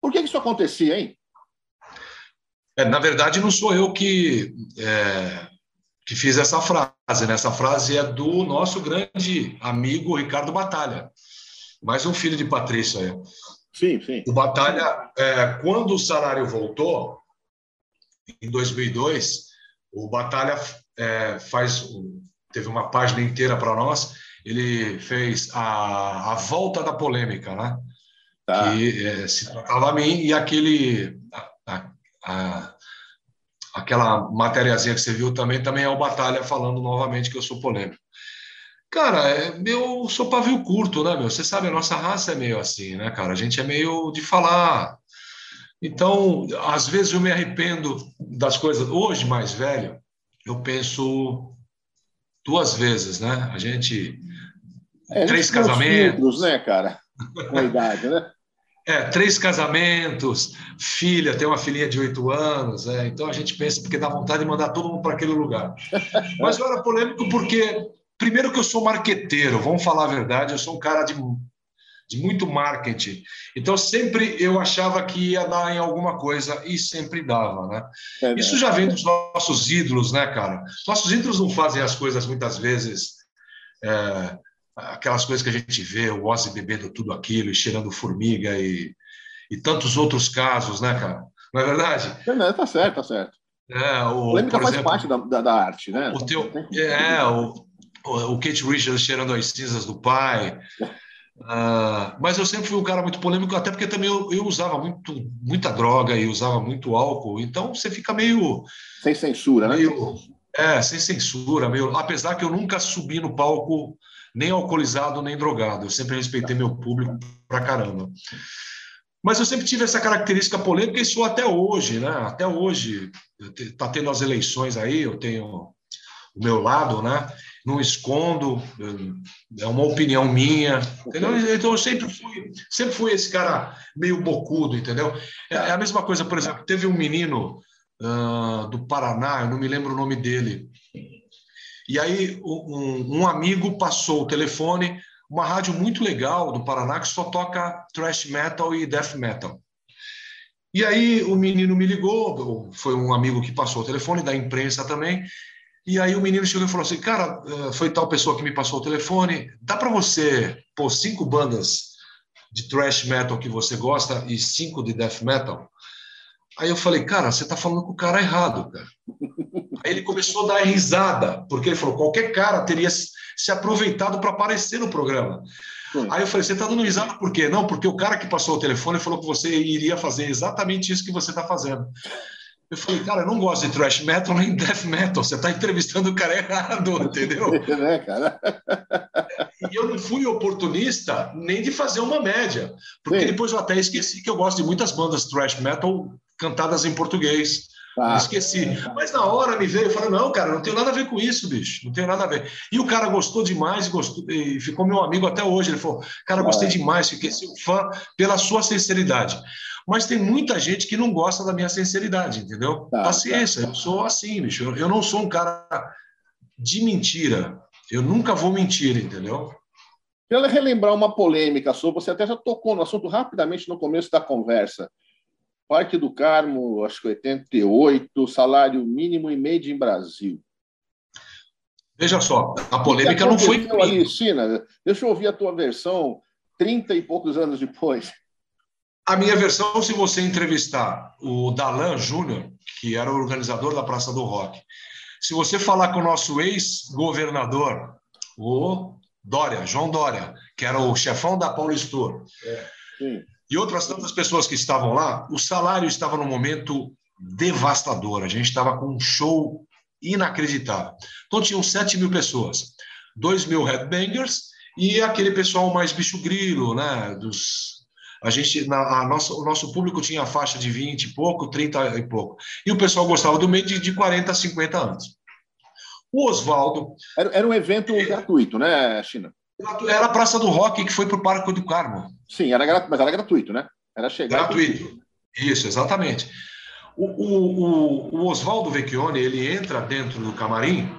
Por que, isso acontecia, hein? É, na verdade, não sou eu que é, que fiz essa frase. Né? Essa frase é do nosso grande amigo Ricardo Batalha, mais um filho de Patrícia. Aí. Sim, sim. O Batalha, é, quando o salário voltou, em 2002, o Batalha é, faz teve uma página inteira para nós. Ele fez a, a volta da polêmica, né? Tá. Que é, se tratava a mim e aquele a, a, aquela matériazinha que você viu também, também é o Batalha falando novamente que eu sou polêmico. Cara, é, eu sou pavio curto, né, meu? Você sabe, a nossa raça é meio assim, né, cara? A gente é meio de falar. Então, às vezes eu me arrependo das coisas. Hoje, mais velho, eu penso duas vezes, né? A gente. É, três casamentos. Filtros, né, cara? Com a idade, né? É, três casamentos, filha, tem uma filhinha de oito anos, é, então a gente pensa porque dá vontade de mandar todo mundo para aquele lugar. [LAUGHS] Mas eu era polêmico porque, primeiro, que eu sou marqueteiro, vamos falar a verdade, eu sou um cara de, de muito marketing. Então, sempre eu achava que ia dar em alguma coisa e sempre dava, né? É Isso já vem dos nossos ídolos, né, cara? Nossos ídolos não fazem as coisas muitas vezes. É, aquelas coisas que a gente vê, o Ozzy bebendo tudo aquilo e cheirando formiga e, e tantos outros casos, né, cara? Não é verdade? É, tá certo, tá certo. É, o, polêmica faz exemplo, parte da, da, da, arte, né? O teu, é, o, o Kate Richards cheirando as cinzas do pai. Uh, mas eu sempre fui um cara muito polêmico, até porque também eu, eu, usava muito, muita droga e usava muito álcool, então você fica meio. Sem censura, né? meio, né? É, sem censura, meio. Apesar que eu nunca subi no palco nem alcoolizado, nem drogado. Eu sempre respeitei meu público pra caramba. Mas eu sempre tive essa característica polêmica e sou até hoje, né? Até hoje, tá tendo as eleições aí, eu tenho o meu lado, né? Não escondo, é uma opinião minha, entendeu? Então eu sempre fui, sempre fui esse cara meio bocudo, entendeu? É, é a mesma coisa, por exemplo, teve um menino uh, do Paraná, eu não me lembro o nome dele, e aí um, um amigo passou o telefone, uma rádio muito legal do Paraná que só toca thrash metal e death metal. E aí o menino me ligou, foi um amigo que passou o telefone, da imprensa também, e aí o menino chegou e falou assim, cara, eh, foi tal pessoa que me passou o telefone, dá para você pôr cinco bandas de thrash metal que você gosta e cinco de death metal? Aí eu falei, cara, você está falando com o cara errado, cara. Aí ele começou a dar risada, porque ele falou: qualquer cara teria se aproveitado para aparecer no programa. Sim. Aí eu falei: você está dando risada por quê? Não, porque o cara que passou o telefone falou que você iria fazer exatamente isso que você está fazendo. Eu falei, cara, eu não gosto de thrash metal nem death metal. Você está entrevistando o cara errado, entendeu? [LAUGHS] É, cara? [LAUGHS] E eu não fui oportunista nem de fazer uma média, porque Sim. depois eu até esqueci que eu gosto de muitas bandas thrash metal cantadas em português. Ah. Esqueci. Mas na hora me veio e falei: não, cara, não tem nada a ver com isso, bicho. Não tem nada a ver. E o cara gostou demais gostou, e ficou meu amigo até hoje. Ele falou: cara, gostei ah. demais, fiquei seu fã pela sua sinceridade. Mas tem muita gente que não gosta da minha sinceridade, entendeu? Tá, Paciência, tá. eu sou assim, bicho. Eu não sou um cara de mentira. Eu nunca vou mentir, entendeu? Quero relembrar uma polêmica sobre, você até já tocou no assunto rapidamente no começo da conversa. Parque do Carmo, acho que 88, salário mínimo e made em Brasil. Veja só, a polêmica não foi. Ali, China, deixa eu ouvir a tua versão 30 e poucos anos depois. A minha versão, se você entrevistar o Dalan Júnior, que era o organizador da Praça do Rock, se você falar com o nosso ex-governador, o Dória, João Dória, que era o chefão da Paulistur, é, e outras tantas pessoas que estavam lá, o salário estava num momento devastador. A gente estava com um show inacreditável. Então, tinham 7 mil pessoas, 2 mil headbangers e aquele pessoal mais bicho grilo, né? Dos, a gente, na, a nossa, o nosso público tinha a faixa de 20 e pouco, 30 e pouco. E o pessoal gostava do meio de, de 40 a 50 anos. O Oswaldo. Era, era um evento é, gratuito, né, China? Era a Praça do Rock que foi para o Parque do Carmo. Sim, era, mas era gratuito, né? Era chegar. Gratuito. Isso, exatamente. O, o, o, Oswaldo Vecchione, ele entra dentro do camarim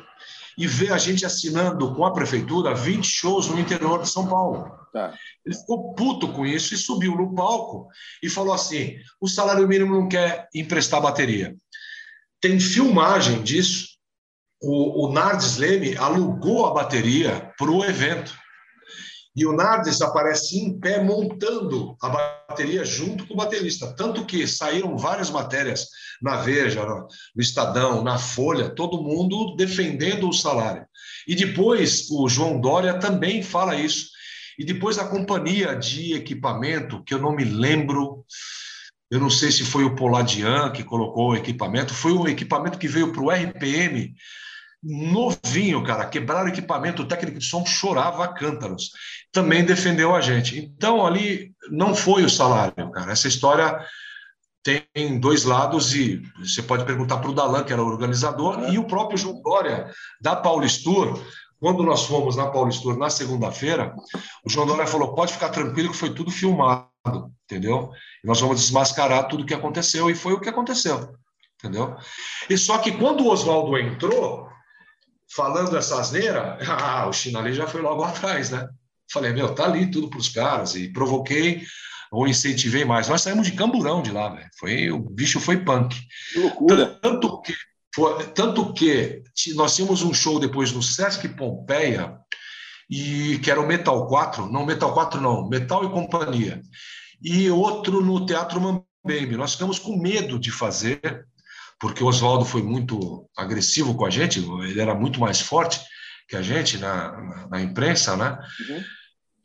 e vê a gente assinando com a prefeitura 20 shows no interior de São Paulo. Tá. Ele ficou puto com isso e subiu no palco e falou assim: o salário mínimo não quer emprestar bateria. Tem filmagem disso. O, o Nardes Leme alugou a bateria para o evento. E o Nardes aparece em pé montando a bateria junto com o baterista. Tanto que saíram várias matérias na Veja, no Estadão, na Folha, todo mundo defendendo o salário. E depois o João Dória também fala isso. E depois a companhia de equipamento, que eu não me lembro, eu não sei se foi o Poladian que colocou o equipamento, foi o equipamento que veio para o RPM novinho, cara, quebraram o equipamento, o técnico de som chorava a cântaros. Também defendeu a gente. Então, ali não foi o salário, cara. Essa história tem dois lados e você pode perguntar para o Dalan, que era o organizador, e o próprio João Dória, da Paulistur, quando nós fomos na Paulistur na segunda-feira, o João Dória falou, pode ficar tranquilo que foi tudo filmado, entendeu? E nós vamos desmascarar tudo o que aconteceu, e foi o que aconteceu, entendeu? E só que quando o Oswaldo entrou, falando essa asneira, [LAUGHS] ah, o China já foi logo [LAUGHS] atrás, né? Falei, meu, tá ali tudo para os caras, e provoquei ou incentivei mais. Nós saímos de camburão de lá, velho. Foi, o bicho foi punk. Que loucura. Tanto que, foi, tanto que nós tínhamos um show depois no Sesc Pompeia, e que era o Metal 4, não Metal 4 não, Metal e Companhia, e outro no Teatro Mambembe. Nós ficamos com medo de fazer, porque o Oswaldo foi muito agressivo com a gente, ele era muito mais forte que a gente na, na, na imprensa, né? Uhum.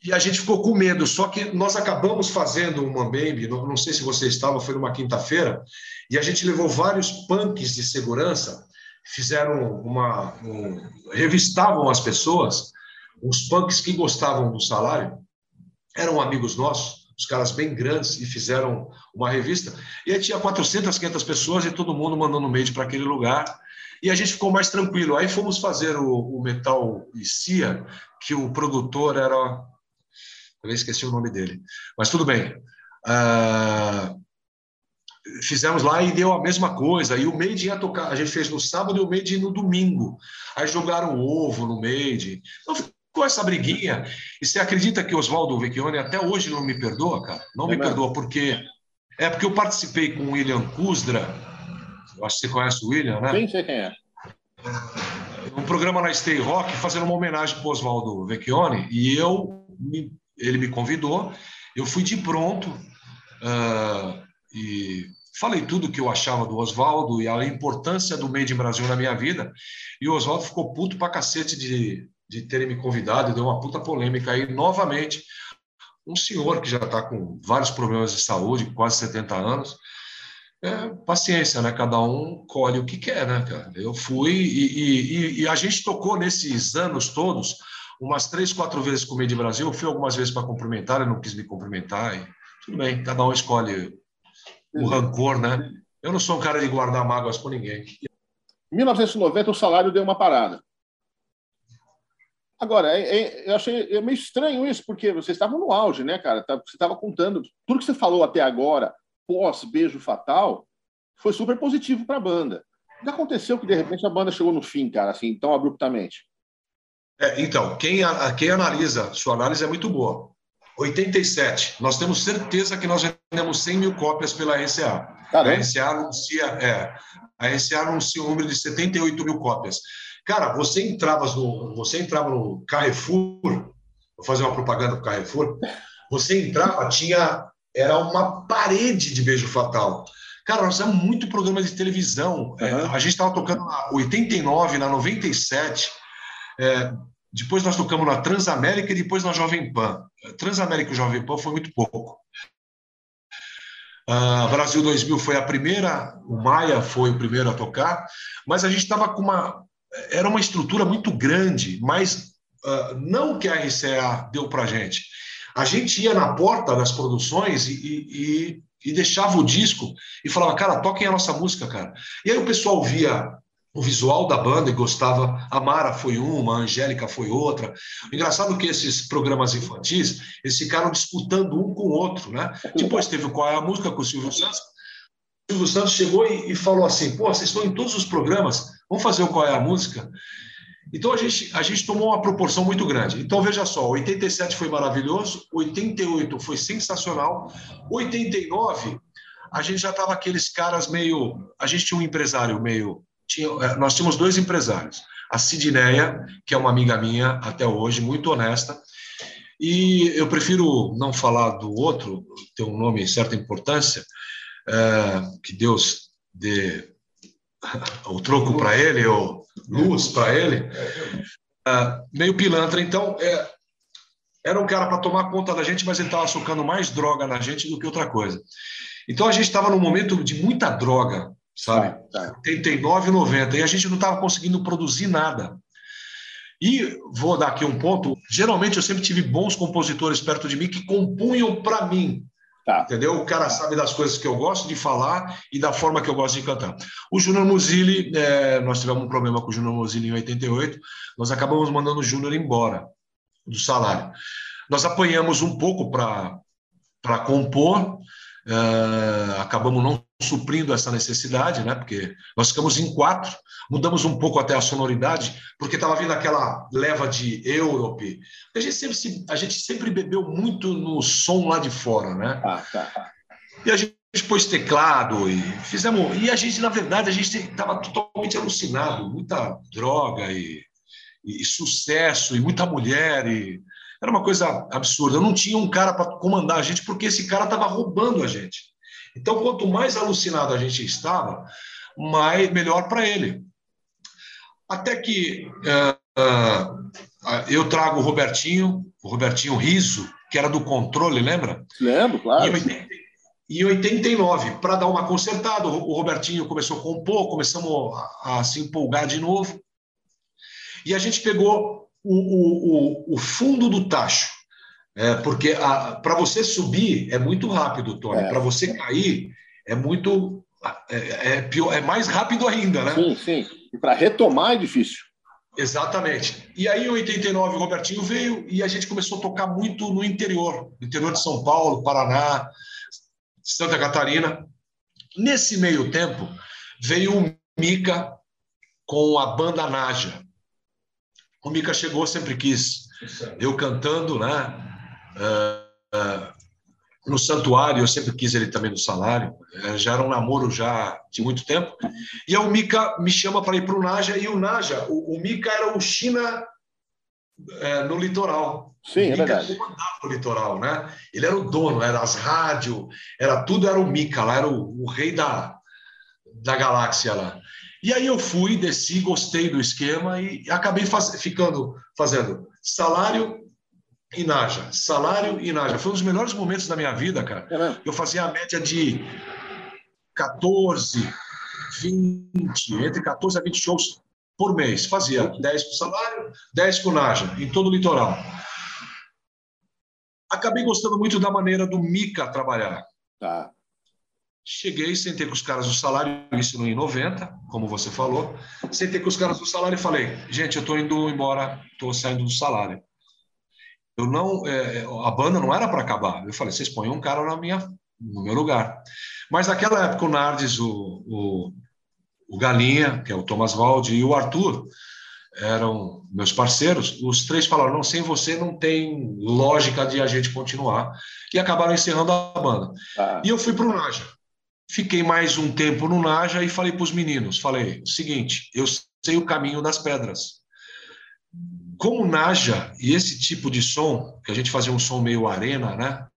E a gente ficou com medo, só que nós acabamos fazendo um Mambembe, não, não sei se você estava, foi numa quinta-feira, e a gente levou vários punks de segurança, fizeram uma. Um, revistavam as pessoas, os punks que gostavam do salário, eram amigos nossos, os caras bem grandes, e fizeram uma revista. E aí tinha 400, 500 pessoas e todo mundo mandando mail para aquele lugar. E a gente ficou mais tranquilo. Aí fomos fazer o, o Metal Cia, que o produtor era. Eu esqueci o nome dele. Mas tudo bem. Uh, fizemos lá e deu a mesma coisa. E o Made ia tocar. A gente fez no sábado e o Made no domingo. Aí jogaram ovo no Made. Então com essa briguinha. E você acredita que Oswaldo Vecchione até hoje não me perdoa, cara? Não é me mesmo? perdoa, porque. É porque eu participei com o William Kuzra. Eu acho que você conhece o William, né? Sim, sei quem é. Um programa na Stay Rock fazendo uma homenagem para o Oswaldo Vecchione. E eu, ele me convidou. Eu fui de pronto. Uh, e falei tudo o que eu achava do Oswaldo e a importância do Made in Brasil na minha vida. E o Oswaldo ficou puto pra cacete de de terem me convidado, deu uma puta polêmica aí novamente. Um senhor que já está com vários problemas de saúde, quase 70 anos, é, paciência, né? Cada um colhe o que quer, né, cara? Eu fui e, e, e, a gente tocou nesses anos todos umas três, quatro vezes com o Meio de Brasil. Eu fui algumas vezes para cumprimentar, ele não quis me cumprimentar. E, tudo bem, cada um escolhe o rancor, né? Eu não sou um cara de guardar mágoas com ninguém. Em 1990, o salário deu uma parada. Agora, é, é, eu achei é meio estranho isso, porque vocês estavam no auge, né, cara? Tá, você estava contando tudo que você falou até agora, pós Beijo Fatal, foi super positivo para a banda. O que aconteceu que, de repente, a banda chegou no fim, cara, assim, tão abruptamente? É, então, quem, quem analisa, sua análise é muito boa. 87, nós temos certeza que nós vendemos 100 mil cópias pela RCA. Caramba. A RCA anuncia, é, a RCA anuncia um número de 78 mil cópias. Cara, você entrava no, você entrava no Carrefour, vou fazer uma propaganda para o Carrefour, você entrava, tinha, era uma parede de beijo fatal. Cara, nós temos muito programa de televisão. Uhum. A gente estava tocando na 89, na 97. É, depois nós tocamos na Transamérica e depois na Jovem Pan. Transamérica e Jovem Pan foi muito pouco. Uh, Brasil 2000 foi a primeira, o Maia foi o primeiro a tocar, mas a gente estava com uma. Era uma estrutura muito grande, mas uh, não que a RCA deu para a gente. A gente ia na porta das produções e, e, e, deixava o disco e falava, cara, toquem a nossa música, cara. E aí o pessoal via o visual da banda e gostava. A Mara foi uma, a Angélica foi outra. Engraçado é que esses programas infantis, eles ficaram disputando um com o outro, né? Depois teve Qual é a Música com o Silvio Santos. O Silvio Santos chegou e, e falou assim, pô, vocês estão em todos os programas, vamos fazer o Qual é a Música? Então a gente, a gente tomou uma proporção muito grande. Então veja só, 87 foi maravilhoso, 88 foi sensacional, 89 a gente já estava aqueles caras meio, a gente tinha um empresário meio tinha, é, nós tínhamos dois empresários. A Sidneia, que é uma amiga minha até hoje, muito honesta, e eu prefiro não falar do outro, ter um nome certa importância, é, que Deus dê o troco para ele, ou luz para ele, é, meio pilantra. Então, é, era um cara para tomar conta da gente, mas ele estava socando mais droga na gente do que outra coisa. Então, a gente estava num momento de muita droga sabe? Tá, tá. 89, 90. E a gente não estava conseguindo produzir nada. E vou dar aqui um ponto. Geralmente eu sempre tive bons compositores perto de mim que compunham para mim. Tá. Entendeu? O cara sabe das coisas que eu gosto de falar e da forma que eu gosto de cantar. O Júnior Musilli, é, nós tivemos um problema com o Júnior Musilli em 88, nós acabamos mandando o Júnior embora do salário. Nós apanhamos um pouco para compor, Uh, acabamos não suprindo essa necessidade, né? Porque nós ficamos em quatro, mudamos um pouco até a sonoridade, porque estava vindo aquela leva de Europe. A gente sempre, a gente sempre bebeu muito no som lá de fora, né? Ah, tá. E a gente pôs teclado e fizemos. E a gente, na verdade, a gente estava totalmente alucinado, muita droga e, e, sucesso e muita mulher e era uma coisa absurda. Eu não tinha um cara para comandar a gente, porque esse cara estava roubando a gente. Então, quanto mais alucinado a gente estava, mais melhor para ele. Até que uh, uh, eu trago o Robertinho, o Robertinho Riso, que era do controle, lembra? Lembro, claro. Em 89, para dar uma consertada, o Robertinho começou a compor, começamos a, a se empolgar de novo. E a gente pegou o, o, o fundo do tacho. É, porque para você subir é muito rápido, Tony. É. Para você cair é muito. É, é, pior, é mais rápido ainda, né? Sim, sim. E para retomar é difícil. Exatamente. E aí, em 89, o Robertinho veio e a gente começou a tocar muito no interior, no interior de São Paulo, Paraná, Santa Catarina. Nesse meio tempo, veio o Mica com a banda Naja. O Mica chegou, sempre quis. Eu cantando, né? Uh, uh, no santuário, eu sempre quis ele também no salário. Uh, já era um namoro já de muito tempo. E o Mica me chama para ir para o Naja. E o Naja, o, o Mica era o China é, no litoral. Sim, é verdade. comandava o litoral, né? Ele era o dono, era as rádios, era tudo, era o Mica lá, era o, o rei da, da galáxia lá. E aí eu fui, desci, gostei do esquema e acabei faz, ficando fazendo salário e Naja, salário e Naja. Foi um dos melhores momentos da minha vida, cara. É eu fazia a média de 14, 20, entre 14 a 20 shows por mês. Fazia 10 para o salário, 10 para o Naja, em todo o litoral. Acabei gostando muito da maneira do Mica trabalhar. Tá. Cheguei, sentei com os caras do salário, isso em 90, como você falou. Sentei com os caras do salário e falei: gente, eu estou indo embora, estou saindo do salário. Eu não, é, a banda não era para acabar. Eu falei: vocês põem um cara na minha, no meu lugar. Mas naquela época o Nardes, o, o, o Galinha, que é o Thomas Valdi, e o Arthur eram meus parceiros. Os três falaram: não, sem você não tem lógica de a gente continuar. E acabaram encerrando a banda. Ah. E eu fui para o Naja. Fiquei mais um tempo no Naja e falei para os meninos: falei, o seguinte, eu sei o caminho das pedras. Como Naja e esse tipo de som, que a gente fazia um som meio arena, né?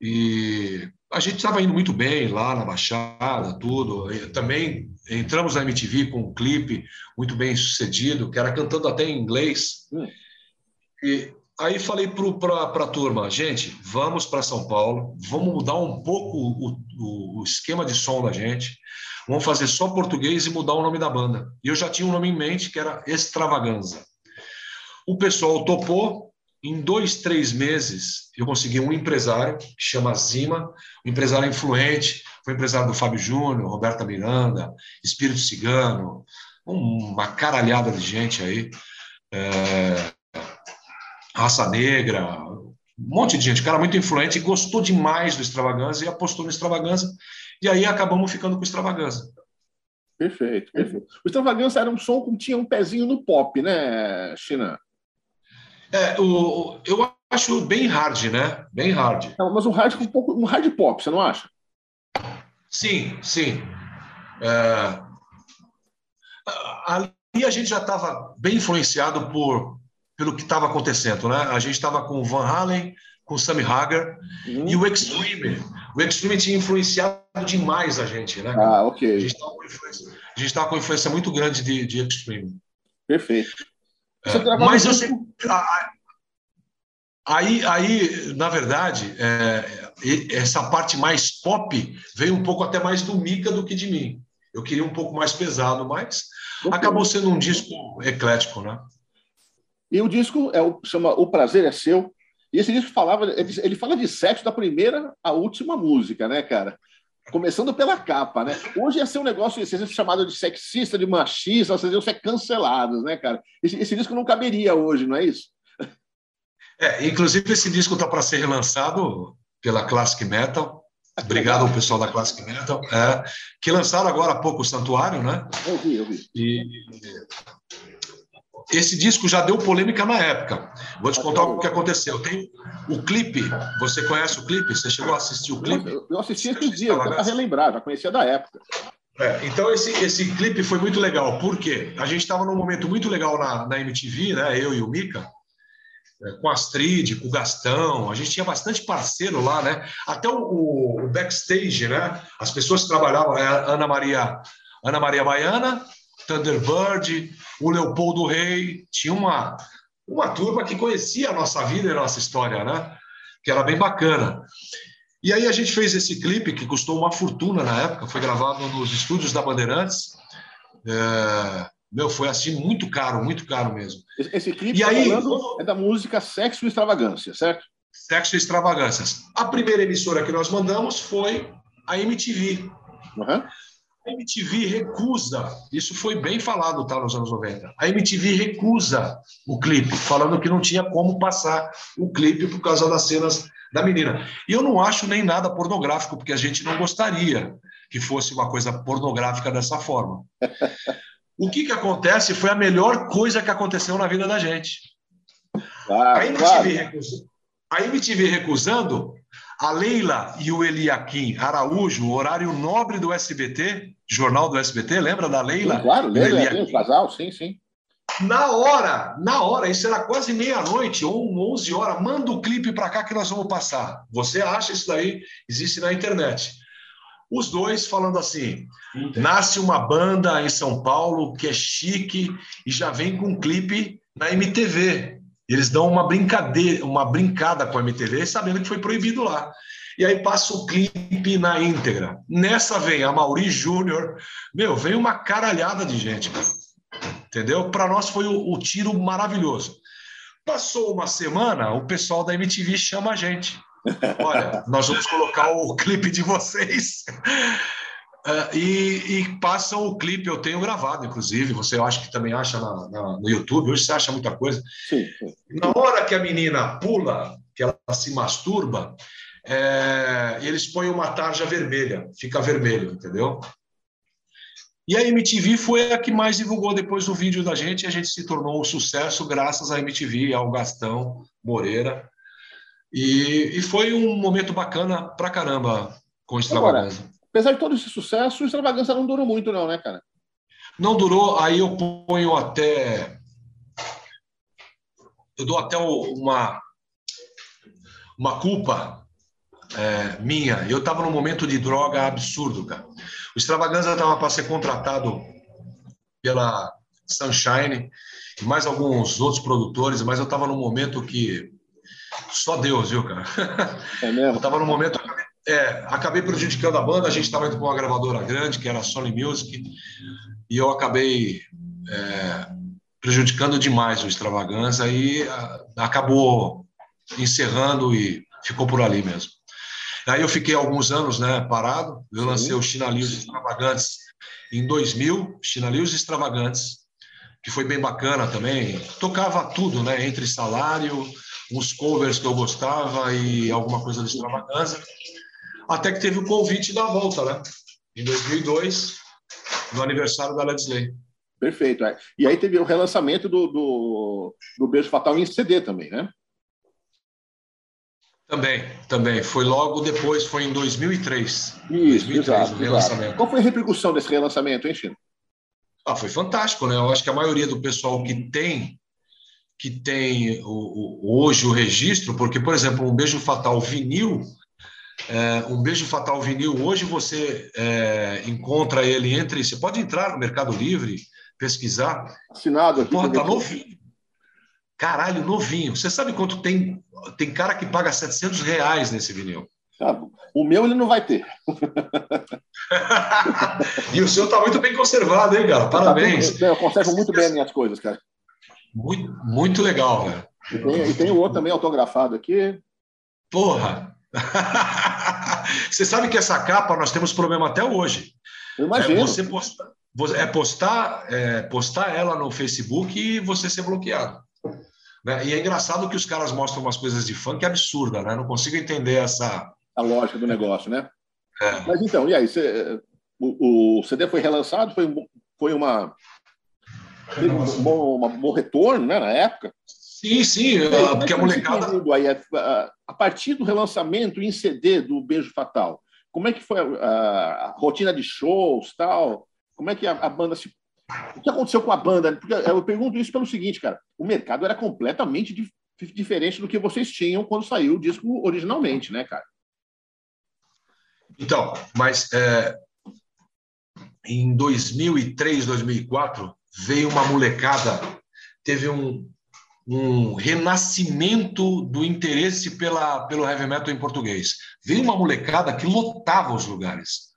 E a gente estava indo muito bem lá na Baixada, tudo. E também entramos na MTV com um clipe muito bem sucedido, que era cantando até em inglês. Hum. E aí falei para a turma, gente, vamos para São Paulo, vamos mudar um pouco o, o, o, esquema de som da gente, vamos fazer só português e mudar o nome da banda. E eu já tinha um nome em mente que era Extravaganza. O pessoal topou, em dois, três meses, eu consegui um empresário, chama Zima, um empresário influente, foi empresário do Fábio Júnior, Roberta Miranda, Espírito Cigano, uma caralhada de gente aí, é, Raça Negra, um monte de gente, cara muito influente, gostou demais do Extravaganza e apostou no Extravaganza, e aí acabamos ficando com o Extravaganza. Perfeito, perfeito. O Extravaganza era um som que tinha um pezinho no pop, né, China? É, o, eu acho bem hard, né? Bem hard. Não, mas um hard um pouco um hard pop, você não acha? Sim, sim. É, ali a gente já estava bem influenciado por pelo que estava acontecendo, né? A gente estava com o Van Halen, com o Sammy Hagar uhum. e o Extreme. O Extreme tinha influenciado demais a gente, né? Ah, ok. A gente estava com influência, gente com influência muito grande de, de Extreme. Perfeito. É, mas eu aí, aí, na verdade, é, essa parte mais pop veio um pouco até mais do Mika do que de mim. Eu queria um pouco mais pesado, mas acabou sendo um disco eclético, né? E o disco é o, chama O Prazer é Seu. E esse disco falava, ele, ele fala de sexo da primeira à última música, né, cara? Começando pela capa, né? Hoje ia ser um negócio, ser chamado de sexista, de machista, vocês iam ser cancelados, né, cara? Esse, esse disco não caberia hoje, não é isso? É, inclusive esse disco está para ser relançado pela Classic Metal. Obrigado ao pessoal da Classic Metal, é, que lançaram agora há pouco o Santuário, né? Eu vi, eu vi. E esse disco já deu polêmica na época. Vou te contar o que aconteceu. Tem o clipe, você conhece o clipe? Você chegou a assistir o clipe? Eu assisti esses dias, para relembrar, já conhecia da época. É, então esse, esse clipe foi muito legal, porque a gente estava num momento muito legal na, na MTV, né? Eu e o Mika, é, com a Astrid, com o Gastão, a gente tinha bastante parceiro lá, né? Até o, o, o backstage, né? As pessoas que trabalhavam, né? Ana Maria, Ana Maria Baiana, Thunderbird, o Leopoldo Rei, tinha uma, uma turma que conhecia a nossa vida e a nossa história, né? Que era bem bacana. E aí a gente fez esse clipe que custou uma fortuna na época, foi gravado nos estúdios da Bandeirantes. É, meu, foi assim muito caro, muito caro mesmo. Esse clipe e aí, é da música Sexo e Extravagância, certo? Sexo e Extravagâncias. A primeira emissora que nós mandamos foi a MTV. Uhum. A MTV recusa, isso foi bem falado tá, nos anos 90. A MTV recusa o clipe, falando que não tinha como passar o clipe por causa das cenas da menina. E eu não acho nem nada pornográfico, porque a gente não gostaria que fosse uma coisa pornográfica dessa forma. o que, que acontece foi a melhor coisa que aconteceu na vida da gente. Claro, a, MTV claro. a MTV recusando a Leila e o Eliakim Araújo, horário nobre do SBT, jornal do SBT, lembra da Leila? Sim, claro, Leila o casal, sim, sim. Na hora, na hora, isso era quase meia-noite ou 11 horas, manda o clipe para cá que nós vamos passar. Você acha isso daí? Existe na internet. Os dois falando assim: nasce uma banda em São Paulo que é chique e já vem com um clipe na MTV. Eles dão uma brincadeira, uma brincada com a MTV, sabendo que foi proibido lá. E aí passa o clipe na íntegra. Nessa vem a Mauri Júnior. Meu, vem uma caralhada de gente, entendeu? Para nós foi o, o tiro maravilhoso. Passou uma semana, o pessoal da MTV chama a gente. Olha, nós vamos colocar o clipe de vocês. Uh, e, e passam o clipe, eu tenho gravado, inclusive. Você acha que também acha na, na, no YouTube, hoje você acha muita coisa. Sim, sim. Na hora que a menina pula, que ela se masturba, é, eles põem uma tarja vermelha, fica vermelho, entendeu? E a MTV foi a que mais divulgou depois do vídeo da gente, e a gente se tornou um sucesso graças à MTV, ao Gastão Moreira. E, e foi um momento bacana pra caramba com o Extravaganza. Agora, apesar de todo esse sucesso, o Extravaganza não durou muito, não, né, cara? Não durou, aí eu ponho até. Eu dou até uma, uma culpa é, minha. Eu estava num momento de droga absurdo, cara. O Extravaganza estava para ser contratado pela Sunshine e mais alguns outros produtores, mas eu estava num momento que só Deus, viu, cara? É mesmo? Eu estava num momento. É, acabei prejudicando a banda. A gente estava indo para uma gravadora grande, que era a Sony Music, e eu acabei é, prejudicando demais o Extravaganza e a, acabou encerrando e ficou por ali mesmo. Aí eu fiquei alguns anos né, parado. Eu lancei o Chinalios Extravagantes em 2000, Chinalios Extravagantes, que foi bem bacana também. Tocava tudo, né? Entre salário, uns covers que eu gostava e alguma coisa de extravaganza. Até que teve o convite da volta, né? Em 2002, no aniversário da Led Perfeito. É. E aí teve o relançamento do, do, do Beijo Fatal em CD também, né? Também, também. Foi logo depois, foi em 2003. Isso, 2003, exato, o relançamento. Exato. Qual foi a repercussão desse relançamento, hein, Chino? Ah, foi fantástico, né? Eu acho que a maioria do pessoal que tem que tem o, o, hoje o registro, porque, por exemplo, um beijo fatal vinil, é, um beijo fatal vinil, hoje você é, encontra ele entre. Você pode entrar no Mercado Livre, pesquisar. Assinado aqui. Porra, tá novinho. Caralho, novinho. Você sabe quanto tem? Tem cara que paga 700 reais nesse vinil. Ah, o meu ele não vai ter. [LAUGHS] e o seu está muito bem conservado, hein, cara? Parabéns. Eu conservo muito bem as minhas coisas, cara. Muito, muito legal, velho. E tem, e tem o outro também autografado aqui. Porra! [LAUGHS] Você sabe que essa capa nós temos problema até hoje. Eu imagino. É você postar, é postar, é, postar ela no Facebook e você ser bloqueado. Né? E é engraçado que os caras mostram umas coisas de funk absurda, né? Não consigo entender essa. A lógica do negócio, né? É. Mas então, e aí? Você, o, o, CD foi relançado? Foi, foi uma. Teve um bom, um bom retorno né, na época? Sim, sim, aí, porque a molecada. Aí, a, partir do relançamento em CD do Beijo Fatal, como é que foi a, a, a rotina de shows tal? Como é que a, a banda se o que aconteceu com a banda? Porque eu pergunto isso pelo seguinte, cara. O mercado era completamente dif diferente do que vocês tinham quando saiu o disco originalmente, né, cara? Então, mas é, em 2003, 2004, veio uma molecada, teve um, um renascimento do interesse pela, pelo heavy metal em português. Veio uma molecada que lotava os lugares.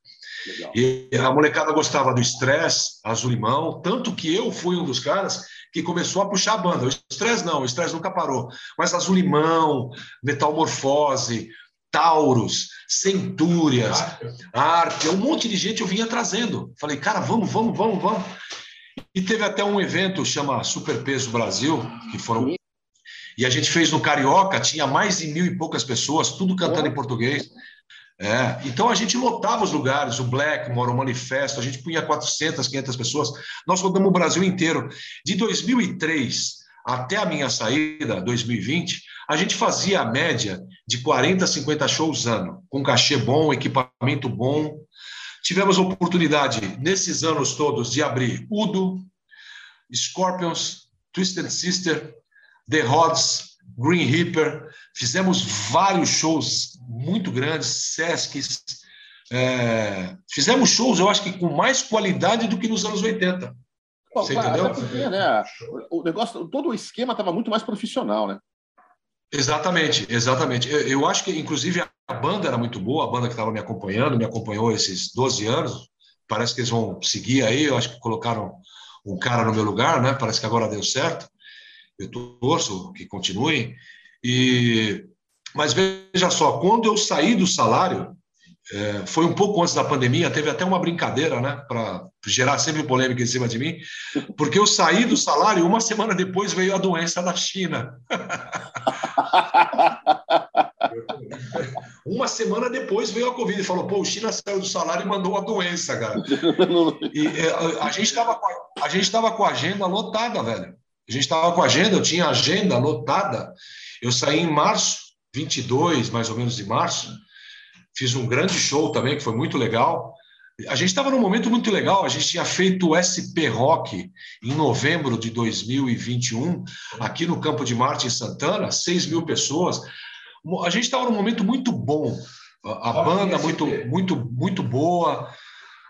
Legal. E a molecada gostava do Stress, Azul Limão, tanto que eu fui um dos caras que começou a puxar a banda. O Stress não, o Stress nunca parou. Mas Azul Limão, Metalmorfose, Taurus, Centúrias, Arte, um monte de gente eu vinha trazendo. Falei, cara, vamos, vamos, vamos, vamos. E teve até um evento chama Superpeso Brasil, que foram. E a gente fez no Carioca, tinha mais de mil e poucas pessoas, tudo cantando em português. É, então a gente lotava os lugares, o Blackmore, o Manifesto, a gente punha 400, 500 pessoas. Nós rodamos o Brasil inteiro. De 2003 até a minha saída, 2020, a gente fazia a média de 40, 50 shows ano, com cachê bom, equipamento bom. Tivemos a oportunidade, nesses anos todos, de abrir Udo, Scorpions, Twisted Sister, The Rods, Green Reaper. Fizemos vários shows muito grandes, Sescs. É, fizemos shows, eu acho que com mais qualidade do que nos anos 80. Bom, Você claro, entendeu? Porque, né, o negócio, todo o esquema estava muito mais profissional, né? Exatamente, exatamente. Eu, eu, acho que, inclusive, a banda era muito boa, a banda que estava me acompanhando, me acompanhou esses 12 anos. Parece que eles vão seguir aí. Eu acho que colocaram um cara no meu lugar, né? Parece que agora deu certo. Eu torço que continuem. E mas veja só, quando eu saí do salário, é, foi um pouco antes da pandemia, teve até uma brincadeira, né, para gerar sempre polêmica em cima de mim, porque eu saí do salário uma semana depois veio a doença da China. [LAUGHS] [LAUGHS] uma semana depois veio a Covid e falou: pô, o China saiu do salário e mandou a doença, cara. E é, a gente estava a gente estava com a agenda lotada, velho. A gente estava com a agenda, eu tinha agenda lotada. Eu saí em março, 22, mais ou menos de março fiz um grande show também, que foi muito legal. A gente estava num momento muito legal, a gente tinha feito o SP Rock em novembro de 2021, aqui no Campo de Marte, em Santana, 6 mil pessoas. A gente estava num momento muito bom, a, banda muito, muito, muito boa,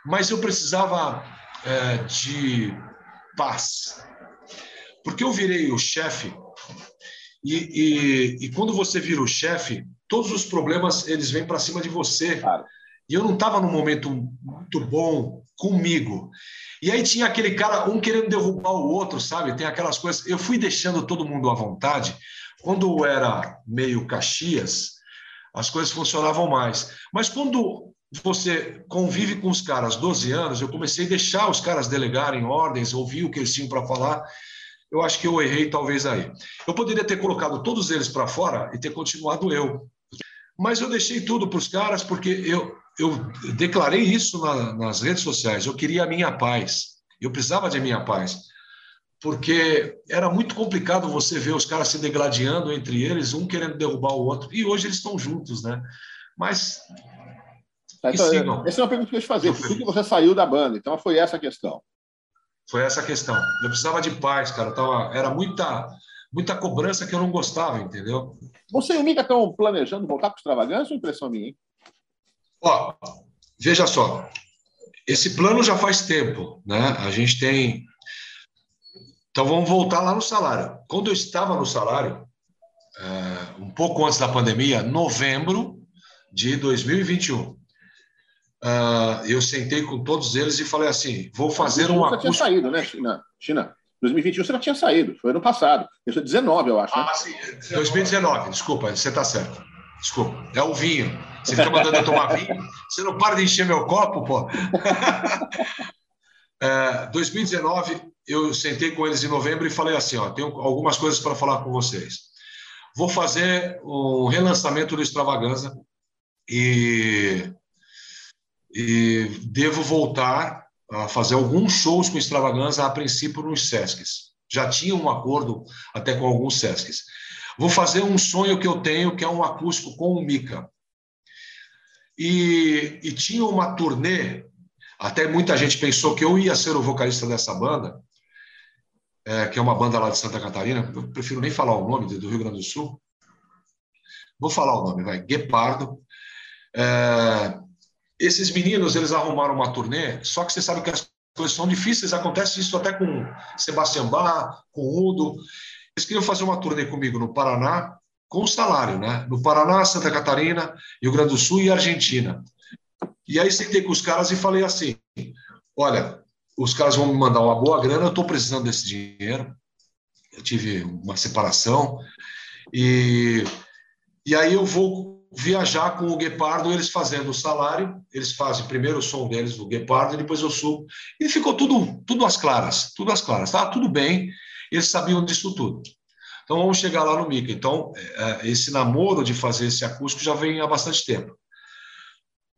mas eu precisava é, de paz. Porque eu virei o chefe, e, e, e quando você vira o chefe, todos os problemas eles vêm para cima de você. Claro. E eu não estava num momento muito bom comigo. E aí tinha aquele cara, um querendo derrubar o outro, sabe? Tem aquelas coisas. Eu fui deixando todo mundo à vontade. Quando era meio Caxias, as coisas funcionavam mais. Mas quando você convive com os caras 12 anos, eu comecei a deixar os caras delegarem ordens, ouvir o que eles tinham para falar. Eu acho que eu errei talvez aí. Eu poderia ter colocado todos eles para fora e ter continuado eu. Mas eu deixei tudo para os caras porque eu, eu declarei isso na, nas redes sociais. Eu queria a minha paz. Eu precisava de minha paz. Porque era muito complicado você ver os caras se degladiando entre eles, um querendo derrubar o outro. E hoje eles estão juntos, né? Mas. Tá, então, essa é uma pergunta que eu ia te fazer. Por que você saiu da banda? Então foi essa a questão. Foi essa a questão. Eu precisava de paz, cara. tava, era muita muita cobrança que eu não gostava, entendeu? Você e o Mica estão planejando voltar para o extravagância ou impressão minha? Hein? Ó, veja só, esse plano já faz tempo, né? A gente tem. Então vamos voltar lá no salário. Quando eu estava no salário, é, um pouco antes da pandemia, novembro de 2021, é, eu sentei com todos eles e falei assim: vou fazer um acústico. tinha saído, né, China? China? 2021 você já tinha saído, foi ano passado. Isso é 19, eu acho. Né? Ah, sim. 2019, desculpa, você está certo. Desculpa, é o vinho. Você fica mandando eu tomar vinho, você não para de encher meu copo, pô. [LAUGHS] é, 2019, eu sentei com eles em novembro e falei assim: ó, tenho algumas coisas para falar com vocês. Vou fazer um relançamento do Extravaganza e, e devo voltar a fazer alguns shows com extravagância, a princípio, nos Sescs. Já tinha um acordo até com alguns Sescs. Vou fazer um sonho que eu tenho, que é um acústico com o Mika. E, e tinha uma turnê, até muita gente pensou que eu ia ser o vocalista dessa banda, é, que é uma banda lá de Santa Catarina, eu prefiro nem falar o nome, do Rio Grande do Sul. Vou falar o nome, vai, Guepardo. É, esses meninos, eles arrumaram uma turnê, só que você sabe que as coisas são difíceis, acontece isso até com Sebastião Bach, com Udo. Eles queriam fazer uma turnê comigo no Paraná, com salário, né? No Paraná, Santa Catarina, Rio Grande do Sul e Argentina. E aí sentei com os caras e falei assim: olha, os caras vão me mandar uma boa grana, eu estou precisando desse dinheiro. Eu tive uma separação e, e aí eu vou viajar com o Guepardo, eles fazendo o salário, eles fazem primeiro o som deles do Guepardo e depois eu subo. E ficou tudo, tudo às claras, tudo às claras. Estava tudo bem, eles sabiam disso tudo. Então vamos chegar lá no Mica. Então, é, esse namoro de fazer esse acústico já vem há bastante tempo.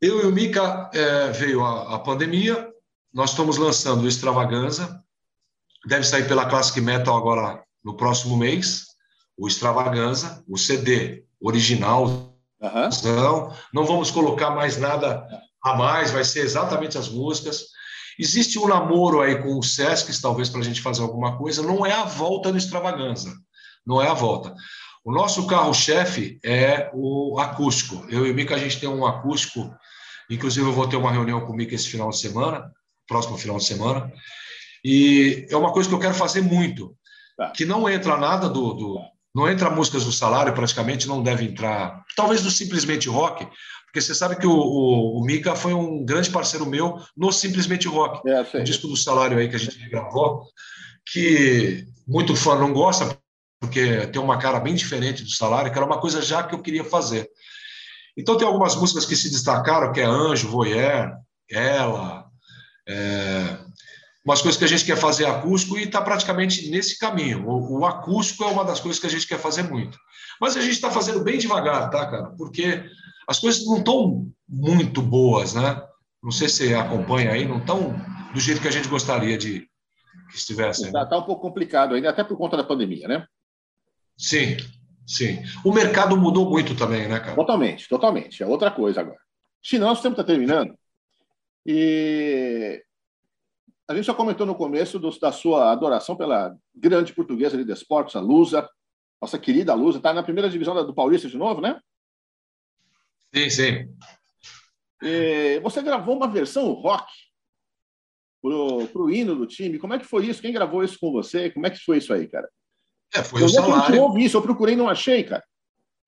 Eu e o Mica é, veio a, a, pandemia, nós estamos lançando o Extravaganza, deve sair pela Classic Metal agora no próximo mês, o Extravaganza, o CD original Uhum. Não vamos colocar mais nada a mais, vai ser exatamente as músicas. Existe um namoro aí com o Sesc, talvez para a gente fazer alguma coisa, não é a volta no extravaganza, não é a volta. O nosso carro-chefe é o acústico. Eu e o Mica, a gente tem um acústico, inclusive eu vou ter uma reunião com o Mica esse final de semana, próximo final de semana, e é uma coisa que eu quero fazer muito, tá. que não entra nada do, do Não entra músicas do salário, praticamente não deve entrar. Talvez do Simplesmente Rock, porque você sabe que o, o, o Mika foi um grande parceiro meu no Simplesmente Rock, é, o disco do salário aí que a gente gravou, que muito fã não gosta, porque tem uma cara bem diferente do salário, que era uma coisa já que eu queria fazer. Então tem algumas músicas que se destacaram, que é Anjo, Voyeur, Ela, é, umas coisas que a gente quer fazer acústico e está praticamente nesse caminho. O, o, acústico é uma das coisas que a gente quer fazer muito. Mas a gente está fazendo bem devagar, tá, cara? Porque as coisas não estão muito boas, né? Não sei se você acompanha aí, não estão do jeito que a gente gostaria de que estivessem. Está tá um pouco complicado ainda, até por conta da pandemia, né? Sim, sim. O mercado mudou muito também, né, cara? Totalmente, totalmente. É outra coisa agora. Se não, nosso tempo está terminando. E a gente já comentou no começo do, da sua adoração pela grande portuguesa de esportes, a Lusa, nossa querida Lusa, está na primeira divisão do Paulista de novo, né? Sim, sim. E você gravou uma versão rock para o hino do time. Como é que foi isso? Quem gravou isso com você? Como é que foi isso aí, cara? É, foi eu o salário. Eu ouvi isso, eu procurei e não achei, cara.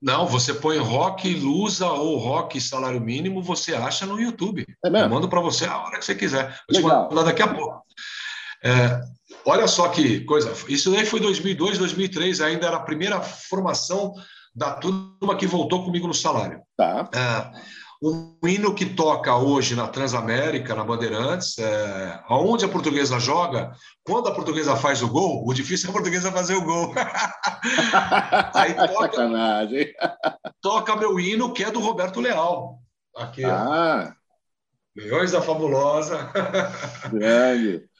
Não, você põe rock lusa ou rock salário mínimo, você acha no YouTube. É mesmo? Eu mando para você a hora que você quiser. Vou Legal. te mandar daqui a pouco. É, olha só que coisa. Isso aí foi 2002, 2003, ainda era a primeira formação da turma que voltou comigo no salário. Tá. É, um hino que toca hoje na Transamérica, na Bandeirantes, é, aonde a portuguesa joga, quando a portuguesa faz o gol, o difícil é a portuguesa fazer o gol. [LAUGHS] Aí toca, Sacanagem. toca meu hino, que é do Roberto Leal. Aqui, ah. Leões da Fabulosa. Grande. [LAUGHS]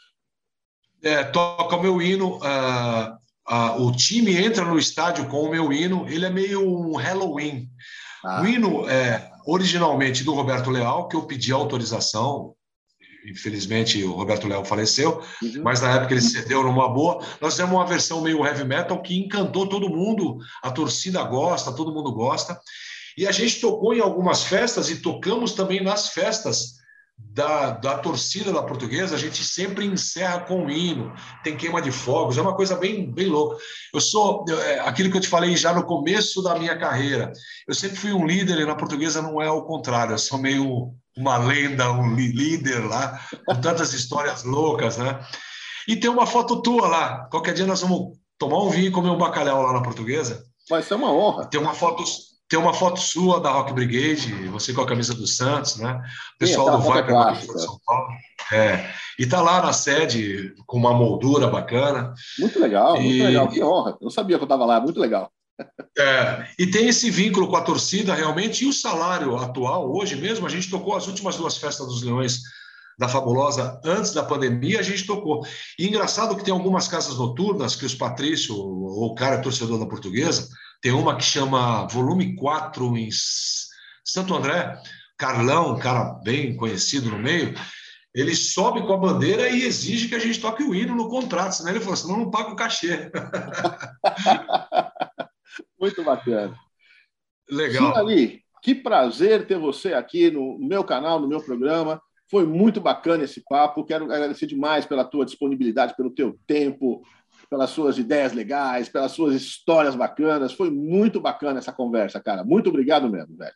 É, toca o meu hino. Uh, o time entra no estádio com o meu hino. Ele é meio um Halloween. Ah. O hino é originalmente do Roberto Leal, que eu pedi autorização. Infelizmente, o Roberto Leal faleceu, uhum. mas na época ele cedeu numa boa. Nós temos uma versão meio heavy metal que encantou todo mundo, a torcida gosta, todo mundo gosta. E a gente tocou em algumas festas e tocamos também nas festas da, da torcida da portuguesa, a gente sempre encerra com um hino, tem queima de fogos, é uma coisa bem, bem louca. Eu sou é, aquilo que eu te falei já no começo da minha carreira. Eu sempre fui um líder e na portuguesa não é o contrário, eu sou meio uma lenda, um líder lá, com tantas histórias loucas, né? E tem uma foto tua lá. Qualquer dia nós vamos tomar um vinho e comer um bacalhau lá na portuguesa. Vai ser uma honra. Tem uma foto tem uma foto sua da Rock Brigade, você com a camisa do Santos, né? O pessoal Sim, do Viper aqui de São Paulo. É. E tá lá na sede com uma moldura bacana. Muito legal, e... muito legal, que honra. Eu sabia que eu estava lá, muito legal. É, e tem esse vínculo com a torcida realmente, e o salário atual, hoje mesmo, a gente tocou as últimas duas festas dos Leões da Fabulosa antes da pandemia, a gente tocou. E engraçado que tem algumas casas noturnas que os Patrício, ou o cara é torcedor da portuguesa, tem uma que chama Volume 4 em Santo André, Carlão, um cara bem conhecido no meio, ele sobe com a bandeira e exige que a gente toque o hino no contrato, senão ele falou, senão não paga o cachê. [LAUGHS] Muito bacana. Legal. Ali, que prazer ter você aqui no meu canal, no meu programa. Foi muito bacana esse papo. Quero agradecer demais pela tua disponibilidade, pelo teu tempo, pelas suas ideias legais, pelas suas histórias bacanas. Foi muito bacana essa conversa, cara. Muito obrigado mesmo, velho.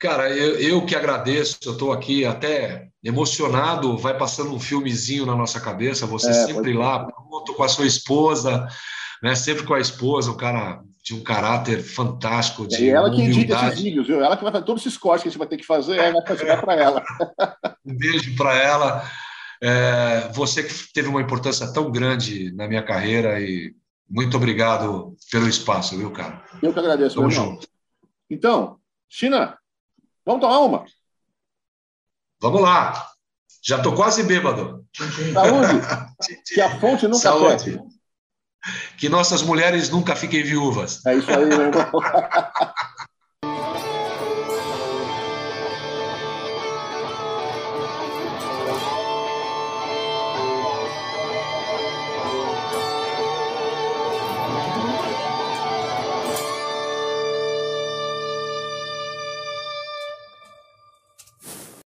Cara, eu, eu que agradeço, eu estou aqui até emocionado, vai passando um filmezinho na nossa cabeça, você é, sempre lá, pronto, com a sua esposa, né? sempre com a esposa, um cara de um caráter fantástico. De e ela que edita esses vídeos, viu? Ela que vai fazer todos esses cortes que a gente vai ter que fazer, ela vai chegar para ela. [LAUGHS] um beijo para ela. É, você que teve uma importância tão grande na minha carreira e muito obrigado pelo espaço, viu, cara? Eu que agradeço, Tamo junto. Então, China, vamos tomar uma? Vamos lá. Já tô quase bêbado. Saúde. [LAUGHS] que a fonte nunca Saúde. Que nossas mulheres nunca fiquem viúvas. É isso aí, meu irmão. [LAUGHS]